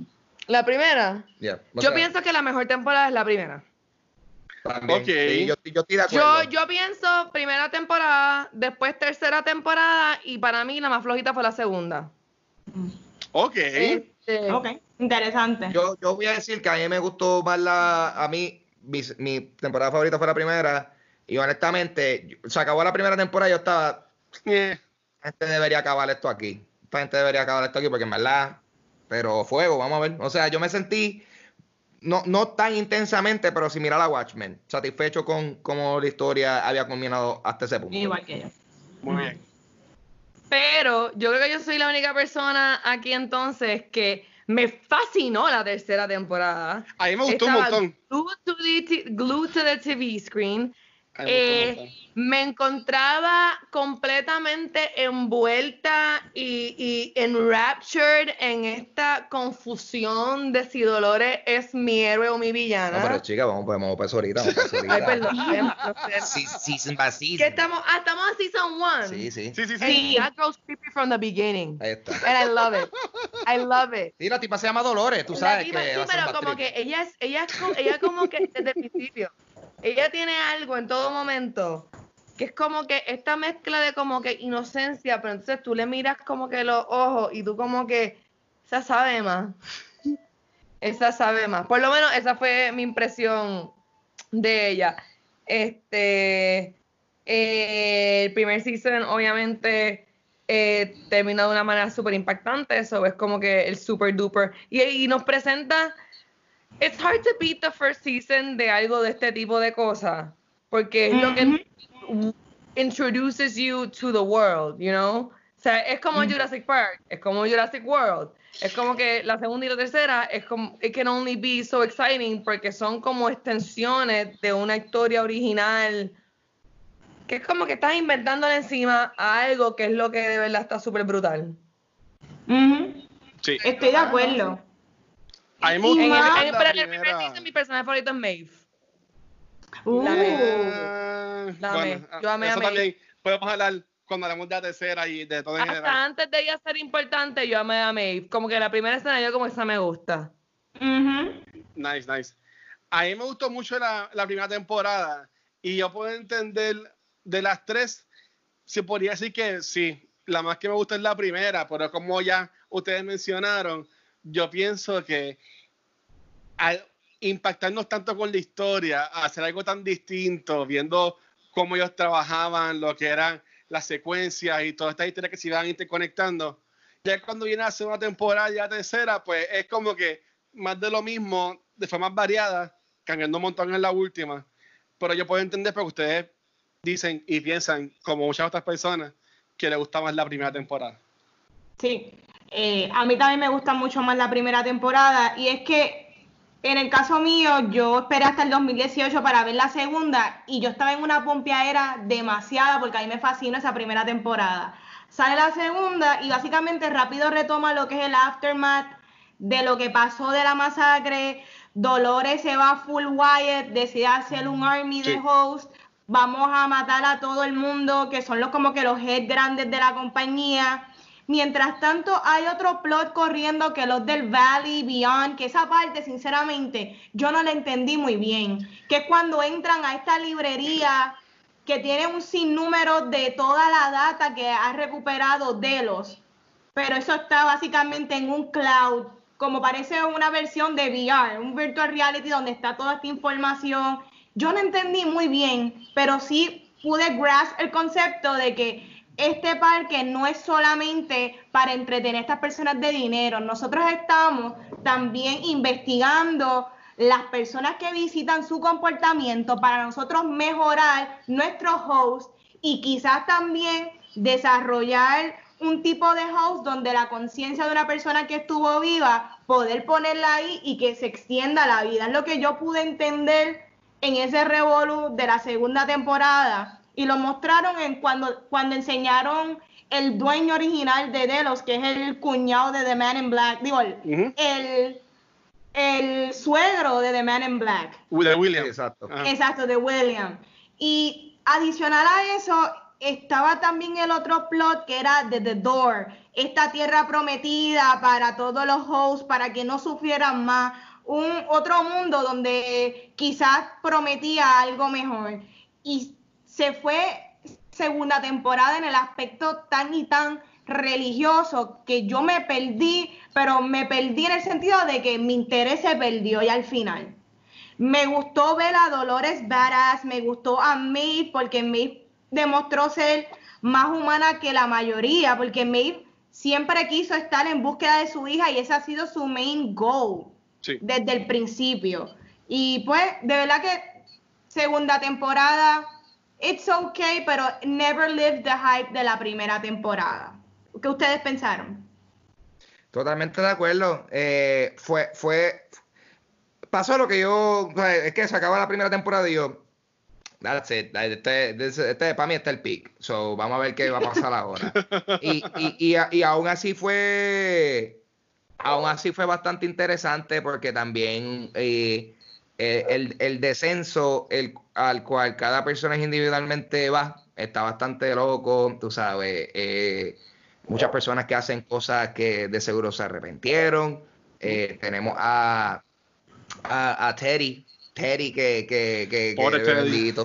S5: ¿La primera? yo pienso que la mejor temporada es la primera.
S2: Okay. yo,
S5: yo, pienso primera temporada, después tercera temporada y para mí la más flojita fue la segunda.
S4: Ok.
S3: Este, ok, interesante.
S2: Yo, yo voy a decir que a mí me gustó más la. A mí, mi, temporada favorita fue la primera. Y honestamente, se acabó la primera temporada y yo estaba. Eh, gente debería acabar esto aquí. Esta gente debería acabar esto aquí porque en verdad. Pero fuego, vamos a ver. O sea, yo me sentí. No, no tan intensamente, pero si mira la Watchmen, satisfecho con cómo la historia había combinado hasta ese punto.
S3: Igual que yo.
S4: Muy bien.
S5: Pero yo creo que yo soy la única persona aquí entonces que me fascinó la tercera temporada.
S4: A mí me gustó un montón.
S5: Glued to, the, TV screen. Eh, me encontraba completamente envuelta y, y enraptured en esta confusión de si Dolores es mi héroe o mi villana.
S2: No, pero chica, vamos, vamos para eso ahorita. Vamos para eso
S5: Ay, perdón.
S2: sí, season by season.
S5: Que estamos, ah, estamos en season one.
S2: Sí, sí.
S4: Sí, sí, sí.
S5: that goes creepy from the beginning.
S2: Ahí está.
S5: And I love it. I love it.
S2: Sí, la tipa se llama Dolores, tú sabes
S5: tipa, que Sí, pero como que ella es, ella es, ella como que desde el principio ella tiene algo en todo momento que es como que esta mezcla de como que inocencia, pero entonces tú le miras como que los ojos y tú como que esa sabe más. esa sabe más. Por lo menos esa fue mi impresión de ella. Este eh, el primer season obviamente eh, termina de una manera súper impactante, eso es como que el super duper. Y, y nos presenta it's hard to beat the first season de algo de este tipo de cosas, porque es lo que introduces you to the world, you know? O sea, es como Jurassic Park, es como Jurassic World. Es como que la segunda y la tercera es como it can only be so exciting porque son como extensiones de una historia original que es como que estás inventándole encima a algo que es lo que de verdad está súper brutal.
S3: sí. Estoy de acuerdo.
S4: Hay mucho
S5: pero el primer season mi personaje favorito es Maeve.
S3: Uh.
S5: La
S4: Maeve. Yo amé a Maeve. También podemos hablar cuando hablamos de la tercera y de todo en
S5: Hasta
S4: general.
S5: antes de ella ser importante, yo amé a Maeve. Como que la primera escena yo como esa me gusta.
S4: Nice, nice. A mí me gustó mucho la, la primera temporada y yo puedo entender de las tres, se podría decir que sí, la más que me gusta es la primera, pero como ya ustedes mencionaron, yo pienso que al impactarnos tanto con la historia, hacer algo tan distinto, viendo cómo ellos trabajaban, lo que eran las secuencias y todas estas historias que se iban interconectando, ya cuando viene la segunda temporada y la tercera, pues es como que más de lo mismo, de forma variada, cambiando un montón en la última. Pero yo puedo entender porque ustedes dicen y piensan, como muchas otras personas, que les gusta más la primera temporada.
S3: Sí, eh, a mí también me gusta mucho más la primera temporada y es que en el caso mío yo esperé hasta el 2018 para ver la segunda y yo estaba en una pompeadera demasiada porque a mí me fascina esa primera temporada. Sale la segunda y básicamente rápido retoma lo que es el aftermath de lo que pasó de la masacre. Dolores se va full Wyatt, decide hacer un army de host vamos a matar a todo el mundo, que son los como que los head grandes de la compañía. Mientras tanto, hay otro plot corriendo que los del Valley Beyond, que esa parte, sinceramente, yo no la entendí muy bien. Que es cuando entran a esta librería que tiene un sinnúmero de toda la data que ha recuperado Delos, pero eso está básicamente en un cloud, como parece una versión de VR, un virtual reality donde está toda esta información. Yo no entendí muy bien, pero sí pude grasp el concepto de que este parque no es solamente para entretener a estas personas de dinero. Nosotros estamos también investigando las personas que visitan su comportamiento para nosotros mejorar nuestro host y quizás también desarrollar un tipo de host donde la conciencia de una persona que estuvo viva, poder ponerla ahí y que se extienda la vida. Es lo que yo pude entender en ese revolu de la segunda temporada y lo mostraron en cuando, cuando enseñaron el dueño original de Delos, que es el cuñado de The Man in Black, digo, el, el suegro de The Man in Black.
S4: De William.
S2: Exacto.
S3: Exacto, de William. Y adicional a eso, estaba también el otro plot que era de The Door, esta tierra prometida para todos los hosts, para que no sufrieran más. Un otro mundo donde quizás prometía algo mejor. Y se fue segunda temporada en el aspecto tan y tan religioso que yo me perdí, pero me perdí en el sentido de que mi interés se perdió ya al final. Me gustó ver a Dolores Badass, me gustó a Maeve porque Maeve demostró ser más humana que la mayoría, porque Maeve siempre quiso estar en búsqueda de su hija y ese ha sido su main goal desde el principio. Y pues, de verdad que segunda temporada, it's okay, pero never live the hype de la primera temporada. ¿Qué ustedes pensaron?
S2: Totalmente de acuerdo. Eh, fue, fue, pasó lo que yo, es que se acaba la primera temporada y yo, that's it, este, este, este, para mí está el pick, so vamos a ver qué va a pasar ahora. Y, y, y, y aún así fue, aún así fue bastante interesante porque también eh, el, el, descenso el, al cual cada persona individualmente va está bastante loco, tú sabes. Eh, muchas personas que hacen cosas que de seguro se arrepintieron. Eh, tenemos a, a, a, Teddy, Teddy que, que, que, que,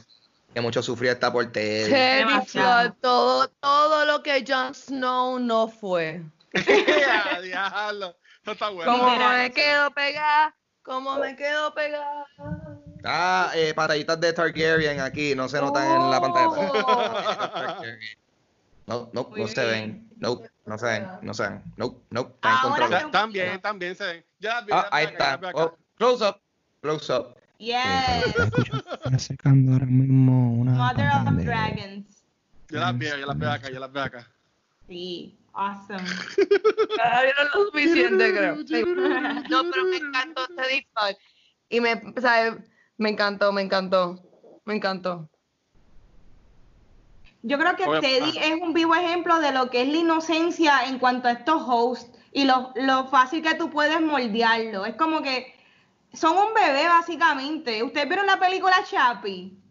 S2: que mucho sufrió esta por Teddy.
S5: Teddy todo, todo lo que Jon Snow no fue.
S4: Diablo, está bueno.
S5: Como me quedo pegada, como me quedo pegada.
S2: Ah, eh, pataditas de Targaryen aquí, no se notan en la pantalla. No, no, no se ven. No, no se ven, no se ven. No, no,
S4: está También, también se ven. Ya,
S2: ah, ahí está. Oh, close up, close up.
S3: Yes.
S6: Está secando ahora mismo una.
S3: Mother of Dragons.
S4: Yo las veo, yo las veo acá, yo las veo acá.
S3: Sí, awesome.
S5: Vieron lo suficiente, creo. No, pero me encantó Teddy Y me, sea, me encantó, me encantó. Me encantó.
S3: Yo creo que Teddy es un vivo ejemplo de lo que es la inocencia en cuanto a estos hosts y lo, lo fácil que tú puedes moldearlo. Es como que son un bebé, básicamente. ¿Ustedes vieron la película Chappie?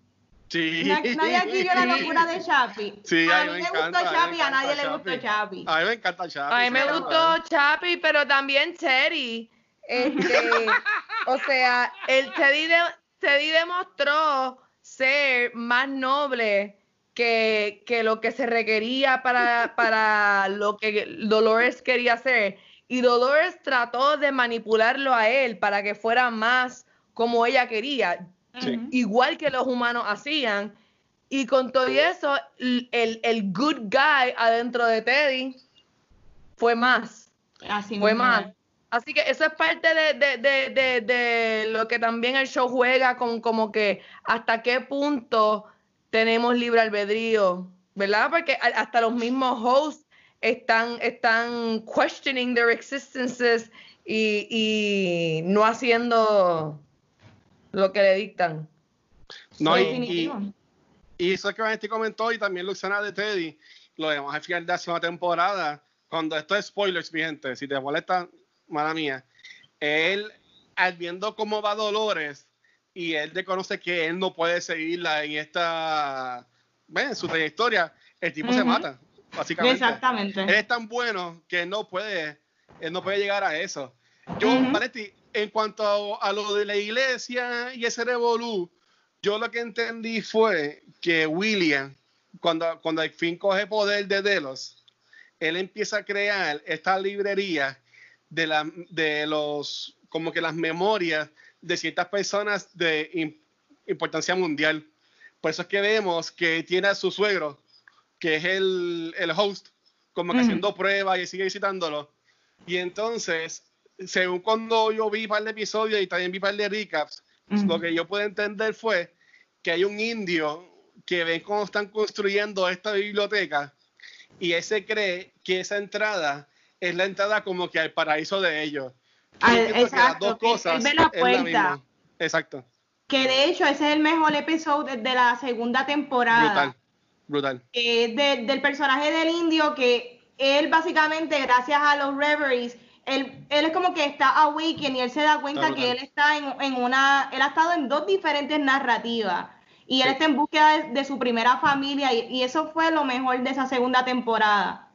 S4: Sí.
S3: Nadie aquí vio la locura de Chappie.
S4: Sí,
S3: a,
S4: mí
S3: me,
S4: me
S3: gustó Chappie, a nadie le gustó Chappie.
S4: A mí me encanta Chappie.
S5: A mí me gustó Chappie, pero también Teddy. Este, o sea, el Teddy, de, Teddy demostró ser más noble que, que lo que se requería para, para lo que Dolores quería hacer. Y Dolores trató de manipularlo a él para que fuera más como ella quería, igual que los humanos hacían. Y con todo eso, el, el good guy adentro de Teddy fue más.
S3: Así
S5: fue más. Así que eso es parte de, de, de, de, lo que también el show juega con como que hasta qué punto tenemos libre albedrío, ¿verdad? Porque hasta los mismos hosts están, están questioning their existences y, y no haciendo lo que le dictan.
S4: No, y, y, eso que Vanesti comentó y también Luciana de Teddy, lo vemos al final de la segunda temporada, cuando esto es spoilers, mi gente, si te molesta, mala mía, él, al viendo cómo va Dolores, y él reconoce que él no puede seguirla en esta, bueno, en su trayectoria, el tipo se mata, básicamente.
S3: Exactamente.
S4: Él es tan bueno que él no puede, él no puede llegar a eso. Yo, en cuanto a, lo de la iglesia y ese revolú, yo lo que entendí fue que William, cuando, cuando al fin coge poder de Delos, él empieza a crear esta librería de, la, de los, como que las memorias de ciertas personas de importancia mundial. Por eso es que vemos que tiene a su suegro, que es el, el host, como que haciendo pruebas y sigue visitándolo. Y entonces, según cuando yo vi un par de episodios y también vi un par de recaps, lo que yo pude entender fue que hay un indio que ven cómo están construyendo esta biblioteca y ese cree que esa entrada es la entrada como que al paraíso de ellos.
S3: exacto, dos cosas la puerta.
S4: Exacto.
S3: Que de hecho ese es el mejor episodio de la segunda temporada.
S4: Brutal, brutal.
S3: del personaje del indio que él básicamente, gracias a los reveries, él, él es como que está awakened y él se da cuenta que él está en, una, él ha estado en dos diferentes narrativas. Y él está en búsqueda de, su primera familia y, eso fue lo mejor de esa segunda temporada.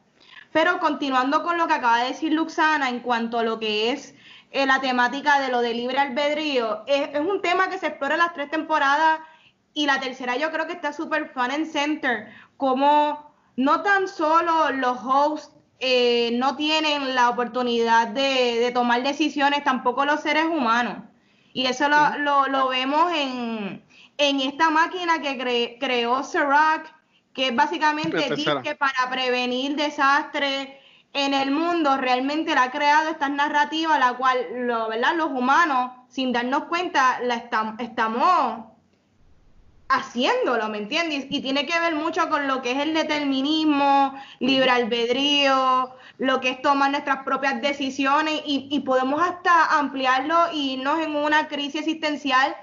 S3: Pero continuando con lo que acaba de decir Luxana en cuanto a lo que es eh, la temática de lo de libre albedrío, es, es, un tema que se explora en las tres temporadas y la tercera yo creo que está súper fun and center, como no tan solo los hosts eh, no tienen la oportunidad de, tomar decisiones, tampoco los seres humanos. Y eso lo, lo, vemos en, en, esta máquina que creó Serac, que es básicamente que para prevenir desastres en el mundo, realmente la ha creado estas narrativas, la cual lo, ¿verdad? los humanos, sin darnos cuenta, la estamos haciéndolo, ¿me entiendes? Y tiene que ver mucho con lo que es el determinismo, libre albedrío, lo que es tomar nuestras propias decisiones y, podemos hasta ampliarlo y irnos en una crisis existencial.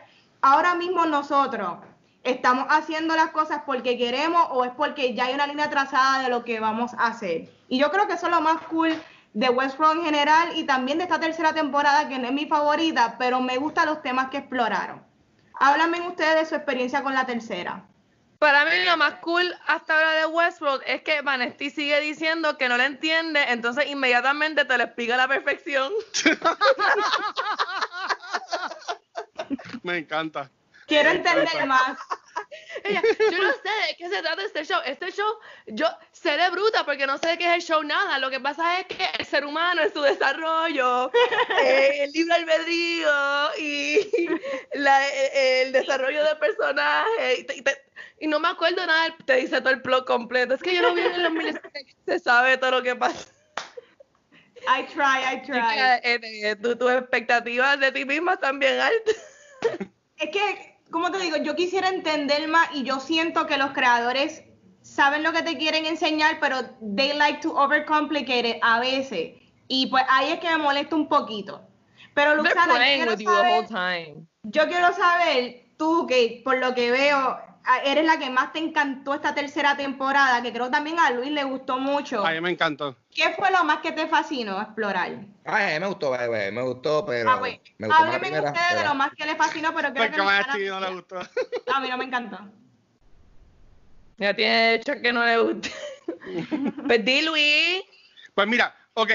S3: Ahora mismo nosotros estamos haciendo las cosas porque queremos o es porque ya hay una línea trazada de lo que vamos a hacer. Y yo creo que eso es lo más cool de Westworld en general y también de esta tercera temporada que no es mi favorita, pero me gustan los temas que exploraron. Háblame ustedes de su experiencia con la tercera.
S5: Para mí lo más cool hasta ahora de Westworld es que Vanesti sigue diciendo que no le entiende, entonces inmediatamente te lo explica a la perfección.
S4: Me encanta.
S3: Quiero entender más.
S5: Ella, yo no sé de qué se trata este show. Este show, yo seré bruta porque no sé de qué es el show nada. Lo que pasa es que el ser humano en su desarrollo, eh, el libre albedrío y el, desarrollo de personajes. Y, no me acuerdo nada, te dice todo el plot completo. Es que yo no vi en los miles se sabe todo lo que pasa.
S3: I try, I try.
S5: Eh, tus expectativas de ti misma están bien altas.
S3: Es que como te digo, yo quisiera entender más y yo siento que los creadores saben lo que te quieren enseñar, pero they like to overcomplicate it a veces. Y pues ahí es que me molesta un poquito. Pero Luxana, yo quiero saber, tú que por lo que veo eres la que más te encantó esta tercera temporada, que creo también a Luis le gustó mucho.
S4: A mí me encantó.
S3: ¿Qué fue lo más que te fascinó explorar?
S2: Ay, a mí me gustó, bebé, me gustó, pero.
S3: Ah, pues, me gustó Hábleme ustedes de lo más que le fascinó, pero creo
S4: que. a ti no le gustó.
S3: A mí no me encantó.
S5: Ya tiene hecho que no le guste. pues di, Luis.
S4: Pues mira, ok.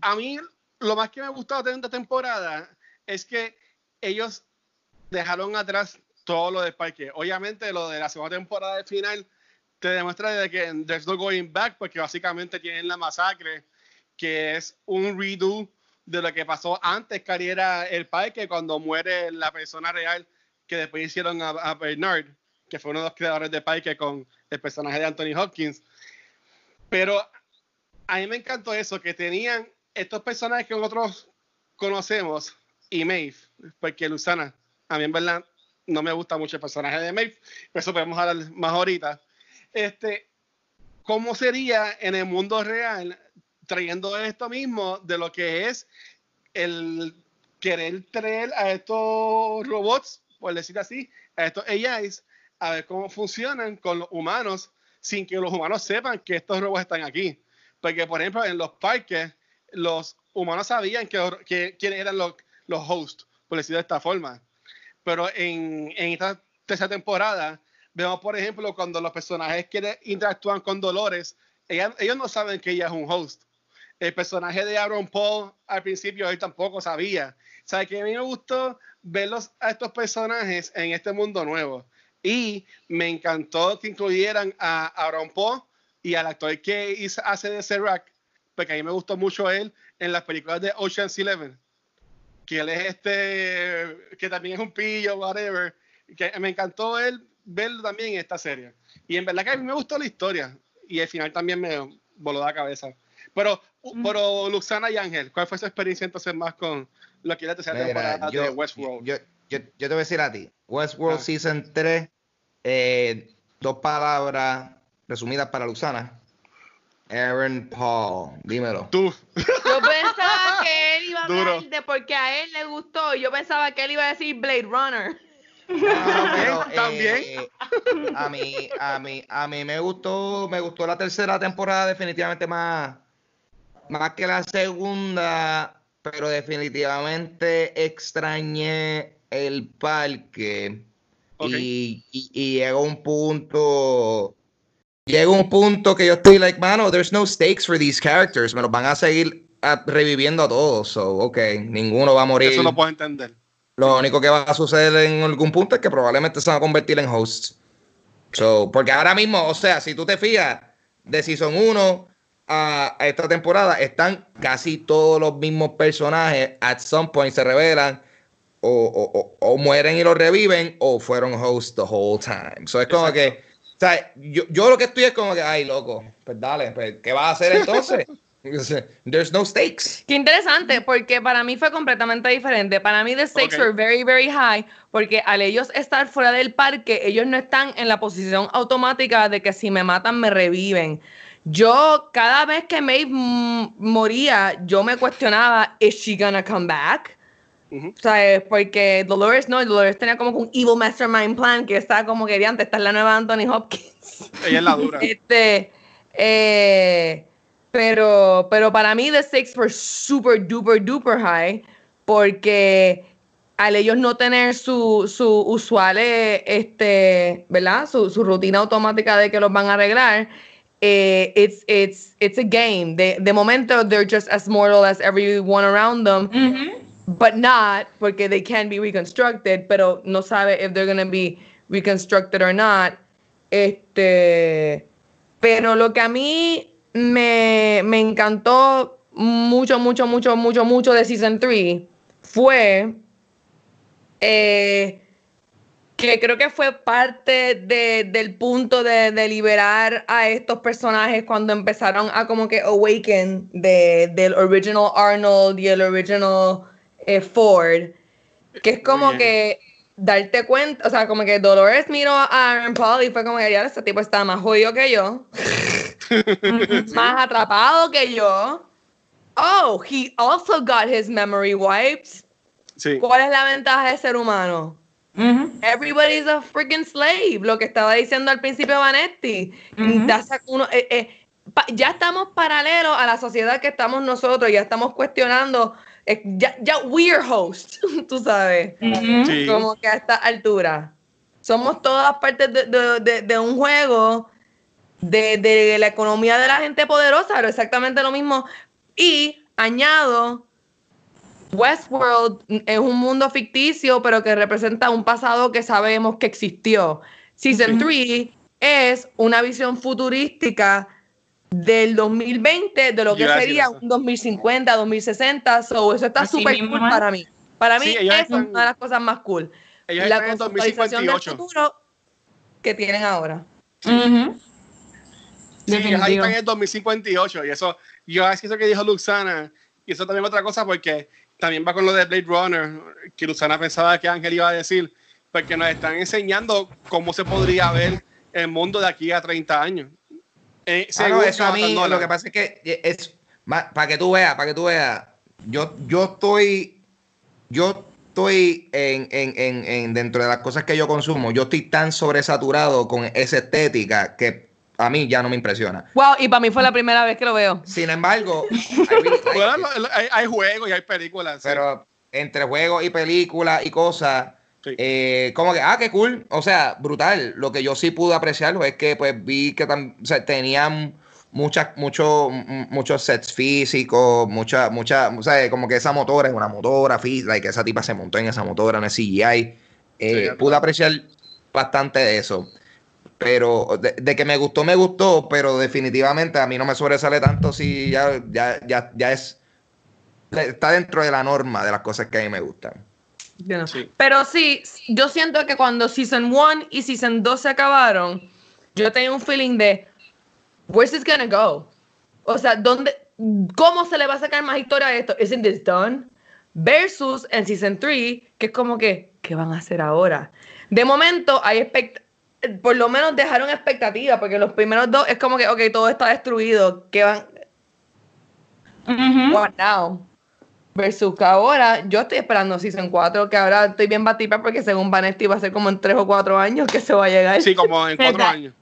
S4: A mí lo más que me ha gustado de esta temporada es que ellos dejaron atrás todo lo de parque. Obviamente, lo de la segunda temporada de final te demuestra de que there's no going back, porque básicamente tienen la masacre, que es un redo de lo que pasó antes que era el parque, cuando muere la persona real que después hicieron a, Bernard, que fue uno de los creadores de parque con el personaje de Anthony Hopkins. Pero a mí me encantó eso, que tenían estos personajes que nosotros conocemos y Maeve, porque Luzana, a mí en verdad no me gusta mucho el personaje de Maeve, pero eso podemos hablar más ahorita. Este, ¿Cómo sería en el mundo real trayendo esto mismo de lo que es el querer traer a estos robots, por decir así, a estos AIs, a ver cómo funcionan con los humanos sin que los humanos sepan que estos robots están aquí? Porque, por ejemplo, en los parques, los humanos sabían que, quiénes eran los, los hosts, por decirlo de esta forma pero en, en esta tercera temporada vemos, por ejemplo, cuando los personajes que interactúan con Dolores, ellos no saben que ella es un host. El personaje de Aaron Paul al principio él tampoco sabía. O sea, que a mí me gustó verlos a estos personajes en este mundo nuevo. Y me encantó que incluyeran a Aaron Paul y al actor que hace de Serac, porque a mí me gustó mucho él en las películas de Ocean's Eleven. Que él es este, que también es un pillo, whatever. Que me encantó él verlo también en esta serie. Y en verdad que a mí me gustó la historia. Y al final también me voló la cabeza. Pero, mm. pero Luxana y Ángel, ¿cuál fue su experiencia entonces más con lo que era la tercera temporada de Westworld?
S2: Yo, yo, yo, te voy a decir a ti, Westworld ah. Season 3, eh, dos palabras resumidas para Luxana. Aaron Paul, dímelo.
S4: Tú.
S5: Yo pensaba que él iba a hablar de porque a él le gustó. Yo pensaba que él iba a decir Blade Runner.
S4: también.
S2: Eh, a mí, a mí, a mí me gustó, me gustó la tercera temporada definitivamente más, más que la segunda, pero definitivamente extrañé el parque y, y, llegó un punto, llegó un punto que yo estoy like, mano, there's no stakes for these characters, me los van a seguir reviviendo a todos, so, ok, ninguno va a morir.
S4: Eso no puedo entender.
S2: Lo único que va a suceder en algún punto es que probablemente se van a convertir en hosts. So, porque ahora mismo, o sea, si tú te fijas, de Season 1 a, esta temporada, están casi todos los mismos personajes. At some point se revelan. O, o, mueren y los reviven, o fueron hosts the whole time. So es como que, o sea, yo, yo lo que estoy es como que, ay, loco, pues dale, pues, ¿qué vas a hacer entonces? There's no stakes.
S5: Qué interesante, porque para mí fue completamente diferente. Para mí the stakes were very, very high, porque al ellos estar fuera del parque, ellos no están en la posición automática de que si me matan me reviven. Yo, cada vez que Maeve moría, yo me cuestionaba, ¿is she gonna come back? ¿Sabes? Porque Dolores no, Dolores tenía como un evil mastermind plan que estaba como que antes, está la nueva Anthony Hopkins.
S4: Ella es la dura.
S5: Este, eh, pero, pero para mí the stakes were super duper duper high porque al ellos no tener su, su usual, este, ¿verdad? Su, su, rutina automática de que los van a arreglar, eh, it's, it's, it's a game. De, de, momento, they're just as mortal as everyone around them, but not, porque they can be reconstructed, pero no sabe if they're to be reconstructed or not. Este, pero lo que a mí me, me encantó mucho, mucho, mucho, mucho, mucho de Season 3 fue eh, que creo que fue parte de, del punto de, de, liberar a estos personajes cuando empezaron a como que awaken de, del original Arnold y el original eh, Ford, que es como que darte cuenta, o sea, como que Dolores miró a Aaron Paul y fue como que ya este tipo está más jodido que yo. más atrapado que yo. Oh, he also got his memory wiped. Sí. ¿Cuál es la ventaja de ser humano? Everybody's a freaking slave, lo que estaba diciendo al principio Vanetti. uno, eh, eh, ya estamos paralelos a la sociedad que estamos nosotros, ya estamos cuestionando, eh, ya, ya we're host, tú sabes, como que a esta altura. Somos todas partes de, de, de un juego de, la economía de la gente poderosa, pero exactamente lo mismo. Y añado, Westworld es un mundo ficticio, pero que representa un pasado que sabemos que existió. Season 3 es una visión futurística del 2020, de lo que sería un 2050, 2060. So, eso está súper cool para mí. Para mí, es una de las cosas más cool. la conceptualización del futuro que tienen ahora.
S4: Sí, ahí está en el 2058 y eso, yo es eso que dijo Luxana, y eso también es otra cosa porque también va con lo de Blade Runner, que Luxana pensaba que Ángel iba a decir, porque nos están enseñando cómo se podría ver el mundo de aquí a 30 años.
S2: Eh, ah, eso a mí, lo que pasa es que es, para que tú veas, para que tú veas, yo, yo estoy, yo estoy en, en, en, dentro de las cosas que yo consumo, yo estoy tan sobresaturado con esa estética que a mí ya no me impresiona.
S5: Wow, y para mí fue la primera vez que lo veo.
S2: Sin embargo,
S4: hay, juegos y hay películas.
S2: Pero entre juegos y películas y cosas, Eh, como que, ah, qué cool. O sea, brutal. Lo que yo sí pude apreciarlo es que pues vi que tenían muchas, muchos, muchos sets físicos, mucha, mucha, o sea, como que esa motora es una motora, like, esa tipa se montó en esa motora, en el CGI. Eh, pude apreciar bastante de eso. Pero de, que me gustó, me gustó, pero definitivamente a mí no me sobresale tanto si ya, ya, ya, ya es. Está dentro de la norma de las cosas que a mí me gustan.
S5: Pero sí, yo siento que cuando Season 1 y Season 2 se acabaron, yo tenía un feeling de, where's this gonna go? O sea, ¿dónde, ¿cómo se le va a sacar más historia a esto? ¿Isn't this done? Versus en Season 3, que es como que, ¿qué van a hacer ahora? De momento, hay por lo menos dejaron expectativa, porque los primeros dos es como que, ok, todo está destruido, ¿qué van? What now? Versus que ahora yo estoy esperando Season 4, que ahora estoy bien batipa porque según Vanetti va a ser como en 3 o 4 años que se va a llegar.
S4: Sí, como en 4 años.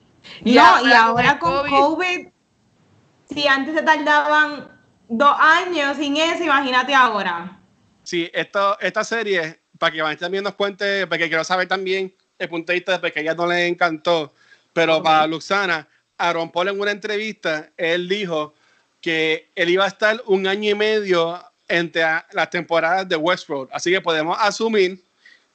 S3: Y, no, ahora, y ahora con COVID. si antes se tardaban 2 años sin eso, imagínate ahora.
S4: Sí, esto, esta serie, para que Vanetti también nos cuente, porque quiero saber también el punto de vista de que a ella no le encantó, pero para Luxana, Aaron Paul en una entrevista, él dijo que él iba a estar un año y medio entre las temporadas de Westworld. Así que podemos asumir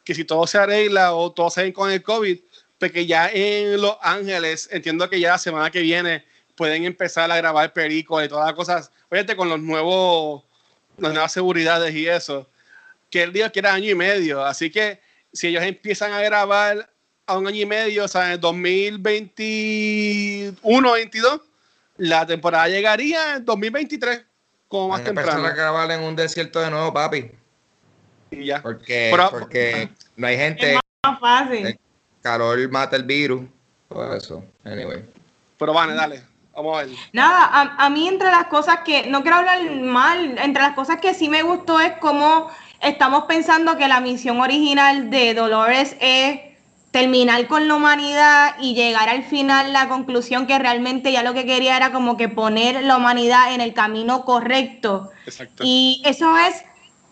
S4: que si todo se arregla o todo se con el COVID, porque pues ya en Los Ángeles, entiendo que ya la semana que viene pueden empezar a grabar películas y todas las cosas, fíjate, con los nuevos, las nuevas seguridades y eso, que el día que era año y medio. Así que si ellos empiezan a grabar a un año y medio, o sea, en 2021 22, la temporada llegaría en 2023 como más temprano.
S2: a grabar en un desierto de nuevo, papi.
S4: Y ya.
S2: Porque, porque no hay gente.
S3: Es más fácil. El
S2: calor mata el virus. Todo eso. Anyway.
S4: Pero vale, dale. Vamos a ver.
S3: Nada, a, a, mí entre las cosas que, no quiero hablar mal, entre las cosas que sí me gustó es cómo estamos pensando que la misión original de Dolores es terminar con la humanidad y llegar al final la conclusión que realmente ya lo que quería era como que poner la humanidad en el camino correcto. Exacto. Y eso es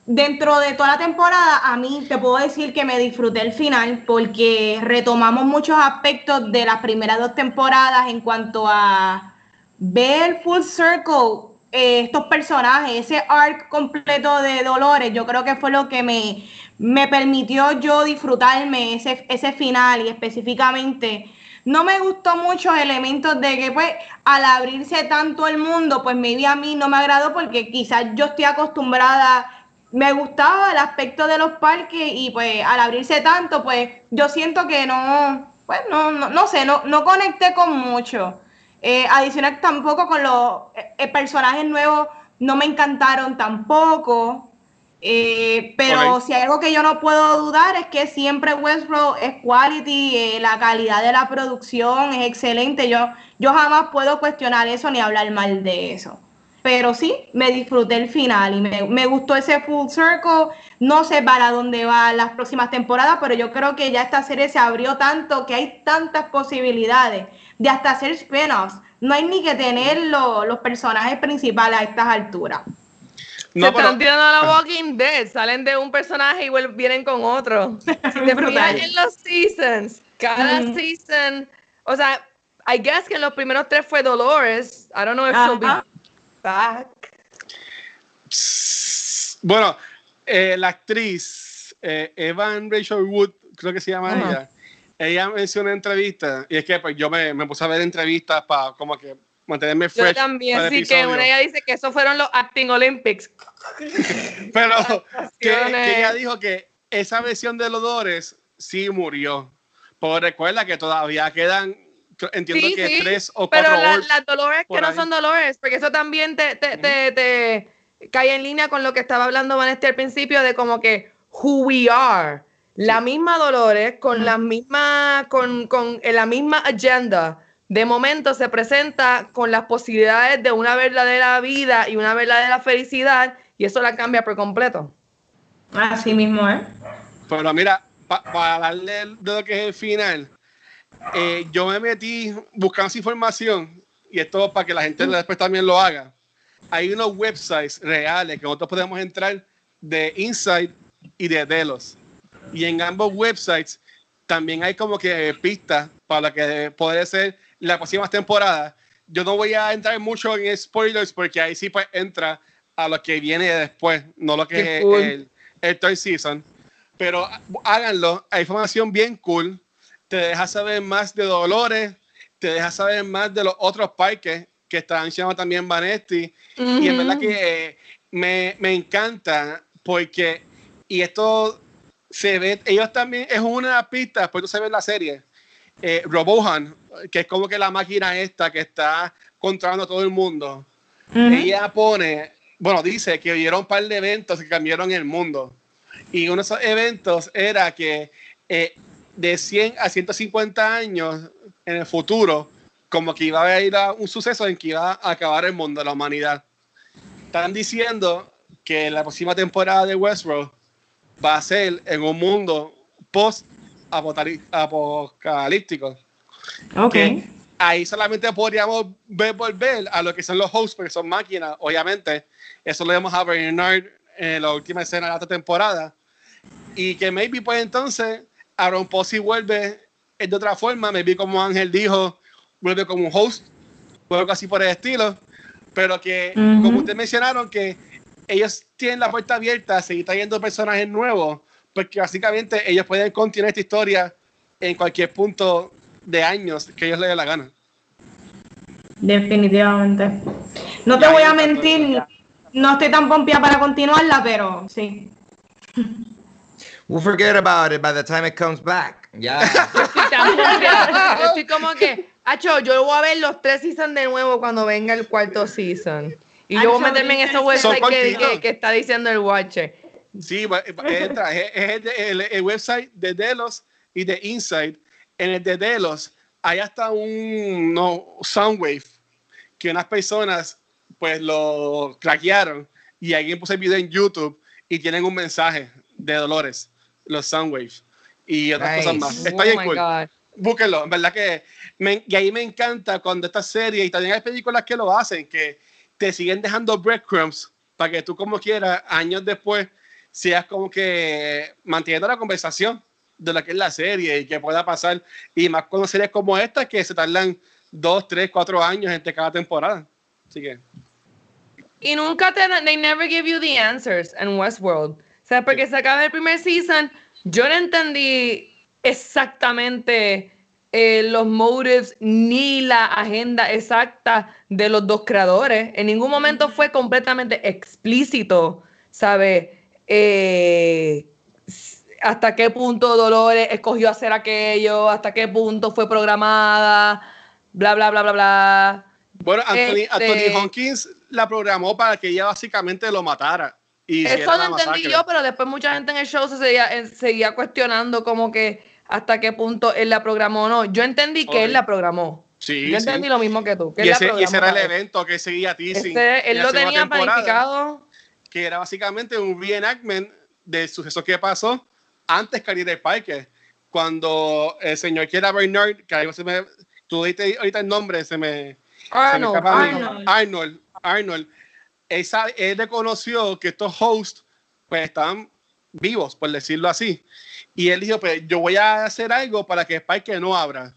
S3: dentro de toda la temporada, a mí te puedo decir que me disfruté el final porque retomamos muchos aspectos de las primeras dos temporadas en cuanto a ver full circle eh, estos personajes, ese arc completo de Dolores, yo creo que fue lo que me, me permitió yo disfrutarme ese, ese final y específicamente no me gustó muchos elementos de que pues al abrirse tanto el mundo, pues maybe a mí no me agradó porque quizás yo estoy acostumbrada, me gustaba el aspecto de los parques y pues al abrirse tanto, pues yo siento que no, pues no, no, no sé, no, no conecté con mucho. Eh, adicional tampoco con los eh, personajes nuevos no me encantaron tampoco. Eh, pero si hay algo que yo no puedo dudar es que siempre Westworld es quality, eh, la calidad de la producción es excelente. Yo, yo jamás puedo cuestionar eso ni hablar mal de eso. Pero sí, me disfruté el final y me, me gustó ese full circle. No sé para dónde van las próximas temporadas, pero yo creo que ya esta serie se abrió tanto que hay tantas posibilidades de hasta hacer spin-offs. No hay ni que tener los personajes principales a estas alturas.
S5: No, se están tirando a la Walking Dead, salen de un personaje y vienen con otro. Si te fijas en los seasons, cada season, o sea, I guess que en los primeros tres fue Dolores. I don't know if she'll be back.
S4: Bueno, eh, la actriz eh, Evan Rachel Wood, creo que se llama ella, ella mencionó en entrevista, y es que pues, yo me, me puse a ver entrevistas para como que mantenerme fresh.
S5: Yo también, sí, que una ella dice que esos fueron los Acting Olympics.
S4: Pero que, ella dijo que esa versión de Dolores sí murió. Pero recuerda que todavía quedan, entiendo que tres o cuatro
S5: Pero las Dolores que no son Dolores, porque eso también te, te, te, cae en línea con lo que estaba hablando Vanessa al principio de como que who we are. La misma Dolores con la misma, con, con la misma agenda de momento se presenta con las posibilidades de una verdadera vida y una verdadera felicidad y eso la cambia por completo.
S3: Así mismo, ¿eh?
S4: Pero mira, para darle de lo que es el final, eh, yo me metí buscando esa información y esto para que la gente después también lo haga. Hay unos websites reales que nosotros podemos entrar de Insight y de Delos. y en ambos websites también hay como que pistas para que puede ser la próxima temporada. Yo no voy a entrar mucho en spoilers porque ahí sí pues entra a lo que viene después, no lo que es el, el third season. Pero háganlo, hay información bien cool, te deja saber más de Dolores, te deja saber más de los otros parques que están llamados también Vanetti. Y es verdad que me, me encanta porque, y esto se ve, ellos también, es una pista, después tú se ve en la serie, eh, Robohan, que es como que la máquina esta que está controlando a todo el mundo, ella pone, bueno, dice que hubieron un par de eventos que cambiaron el mundo. Y uno de esos eventos era que eh, de 100 a 150 años en el futuro, como que iba a haber un suceso en que iba a acabar el mundo, la humanidad. Están diciendo que la próxima temporada de Westworld va a ser en un mundo post-apocalíptico.
S3: Ok.
S4: ahí solamente podríamos ver volver a lo que son los hosts, porque son máquinas, obviamente. Eso lo vemos a Bernard en la última escena de la temporada. Y que maybe pues entonces Aaron Posey vuelve de otra forma, maybe como Ángel dijo, vuelve como un host, algo así por el estilo. Pero que, como ustedes mencionaron, que ellos tienen la puerta abierta a seguir trayendo personajes nuevos, porque básicamente ellos pueden continuar esta historia en cualquier punto de años que ellos les dé la gana.
S3: Definitivamente. No te voy a mentir, no estoy tan pompía para continuarla, pero sí.
S2: We'll forget about it by the time it comes back. Ya.
S5: estoy tan pompeada. Estoy como que, Acho, yo voy a ver los tres seasons de nuevo cuando venga el cuarto season. Y yo voy a meterme en ese website que, que, está diciendo el Watcher.
S4: Sí, entra, es, el, website de Delos y de Inside. En el de Delos hay hasta un no, Soundwave que unas personas pues lo craquearon y alguien puso el video en YouTube y tienen un mensaje de Dolores, los Soundwaves y otras cosas más. Está bien oh cool. Búsquenlo, en verdad que y ahí me encanta cuando esta serie y también hay películas que lo hacen que te siguen dejando breadcrumbs para que tú como quieras, años después, seas como que manteniendo la conversación de lo que es la serie y que pueda pasar. Y más con series como esta que se tardan dos, tres, cuatro años entre cada temporada. Así que...
S5: Y nunca te, they never give you the answers en Westworld. O sea, porque se acaba el primer season, yo no entendí exactamente eh, los motives ni la agenda exacta de los dos creadores. En ningún momento fue completamente explícito, ¿sabe? Eh, hasta qué punto Dolores escogió hacer aquello, hasta qué punto fue programada, bla, bla, bla, bla, bla.
S4: Bueno, Anthony, este Hopkins la programó para que ella básicamente lo matara. Y
S5: eso lo entendí yo, pero después mucha gente en el show se seguía, seguía cuestionando como que hasta qué punto él la programó o no. Yo entendí que él la programó.
S4: Sí,
S5: Yo entendí lo mismo que tú.
S4: y, ese, era el evento que seguía teasing.
S5: él lo tenía planificado.
S4: Que era básicamente un reenactment del suceso que pasó antes que de Parker. Cuando el señor que era Bernard, que ahí se me, tú diste ahorita el nombre, se me.
S5: Arnold.
S4: Arnold. Arnold. Arnold. Él, reconoció que estos hosts pues estaban vivos, por decirlo así. Y él dijo, pues yo voy a hacer algo para que Spike no abra.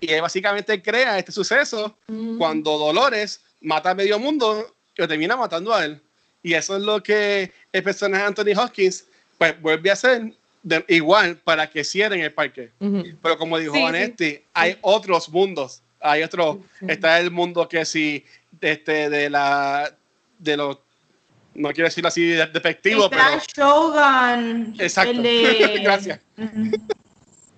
S4: Y él básicamente crea este suceso cuando Dolores mata a medio mundo lo termina matando a él. Y eso es lo que el personaje de Anthony Hopkins pues vuelve a hacer igual para que cierren el parque. Pero como dijo Vanetti, hay otros mundos. Hay otro, está el mundo que si este, de la de los no quiero decirlo así despectivo, pero.
S3: Shogun.
S4: Exacto. Gracias.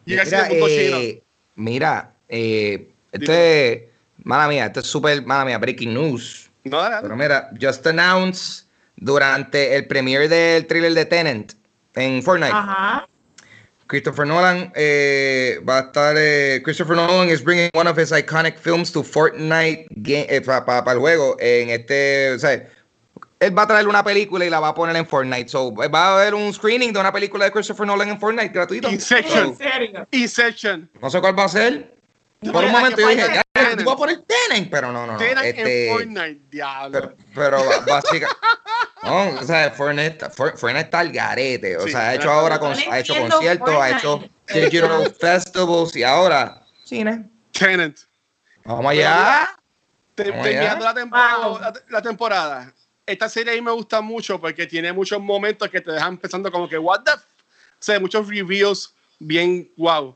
S2: mira, eh, mira eh, este, mala mía, esto es súper, mala mía, breaking news.
S4: No,
S2: Pero mira, just announced durante el premiere del trailer de Tenant en Fortnite. Ajá. Christopher Nolan eh, va a estar. Eh, Christopher Nolan is bringing one of his iconic films to Fortnite game, eh, para el juego. En este, o sea, él va a traer una película y la va a poner en Fortnite. So, va a haber un screening de una película de Christopher Nolan en Fortnite gratuito.
S4: Inception. Inception.
S2: No sé cuál va a ser. Por un momento yo dije, ya Tenant. Voy a poner Tenant, pero no, no, no.
S4: Tenant
S2: este,
S4: en Fortnite, diablo.
S2: Pero, pero básicamente. No, o sea, Fortnite, Fortnite está al garete. O
S4: Sí,
S2: sea, ha hecho ahora con, ha hecho conciertos, ha hecho digital festivals y ahora cine.
S4: Tenant.
S2: Vamos allá.
S4: Te-
S2: Vamos
S4: terminando
S2: allá.
S4: la temporada,
S3: Wow.
S4: la, la temporada, esta serie a mí me gusta mucho porque tiene muchos momentos que te dejan pensando como que, what the... F-? O sea, muchos reviews bien wow.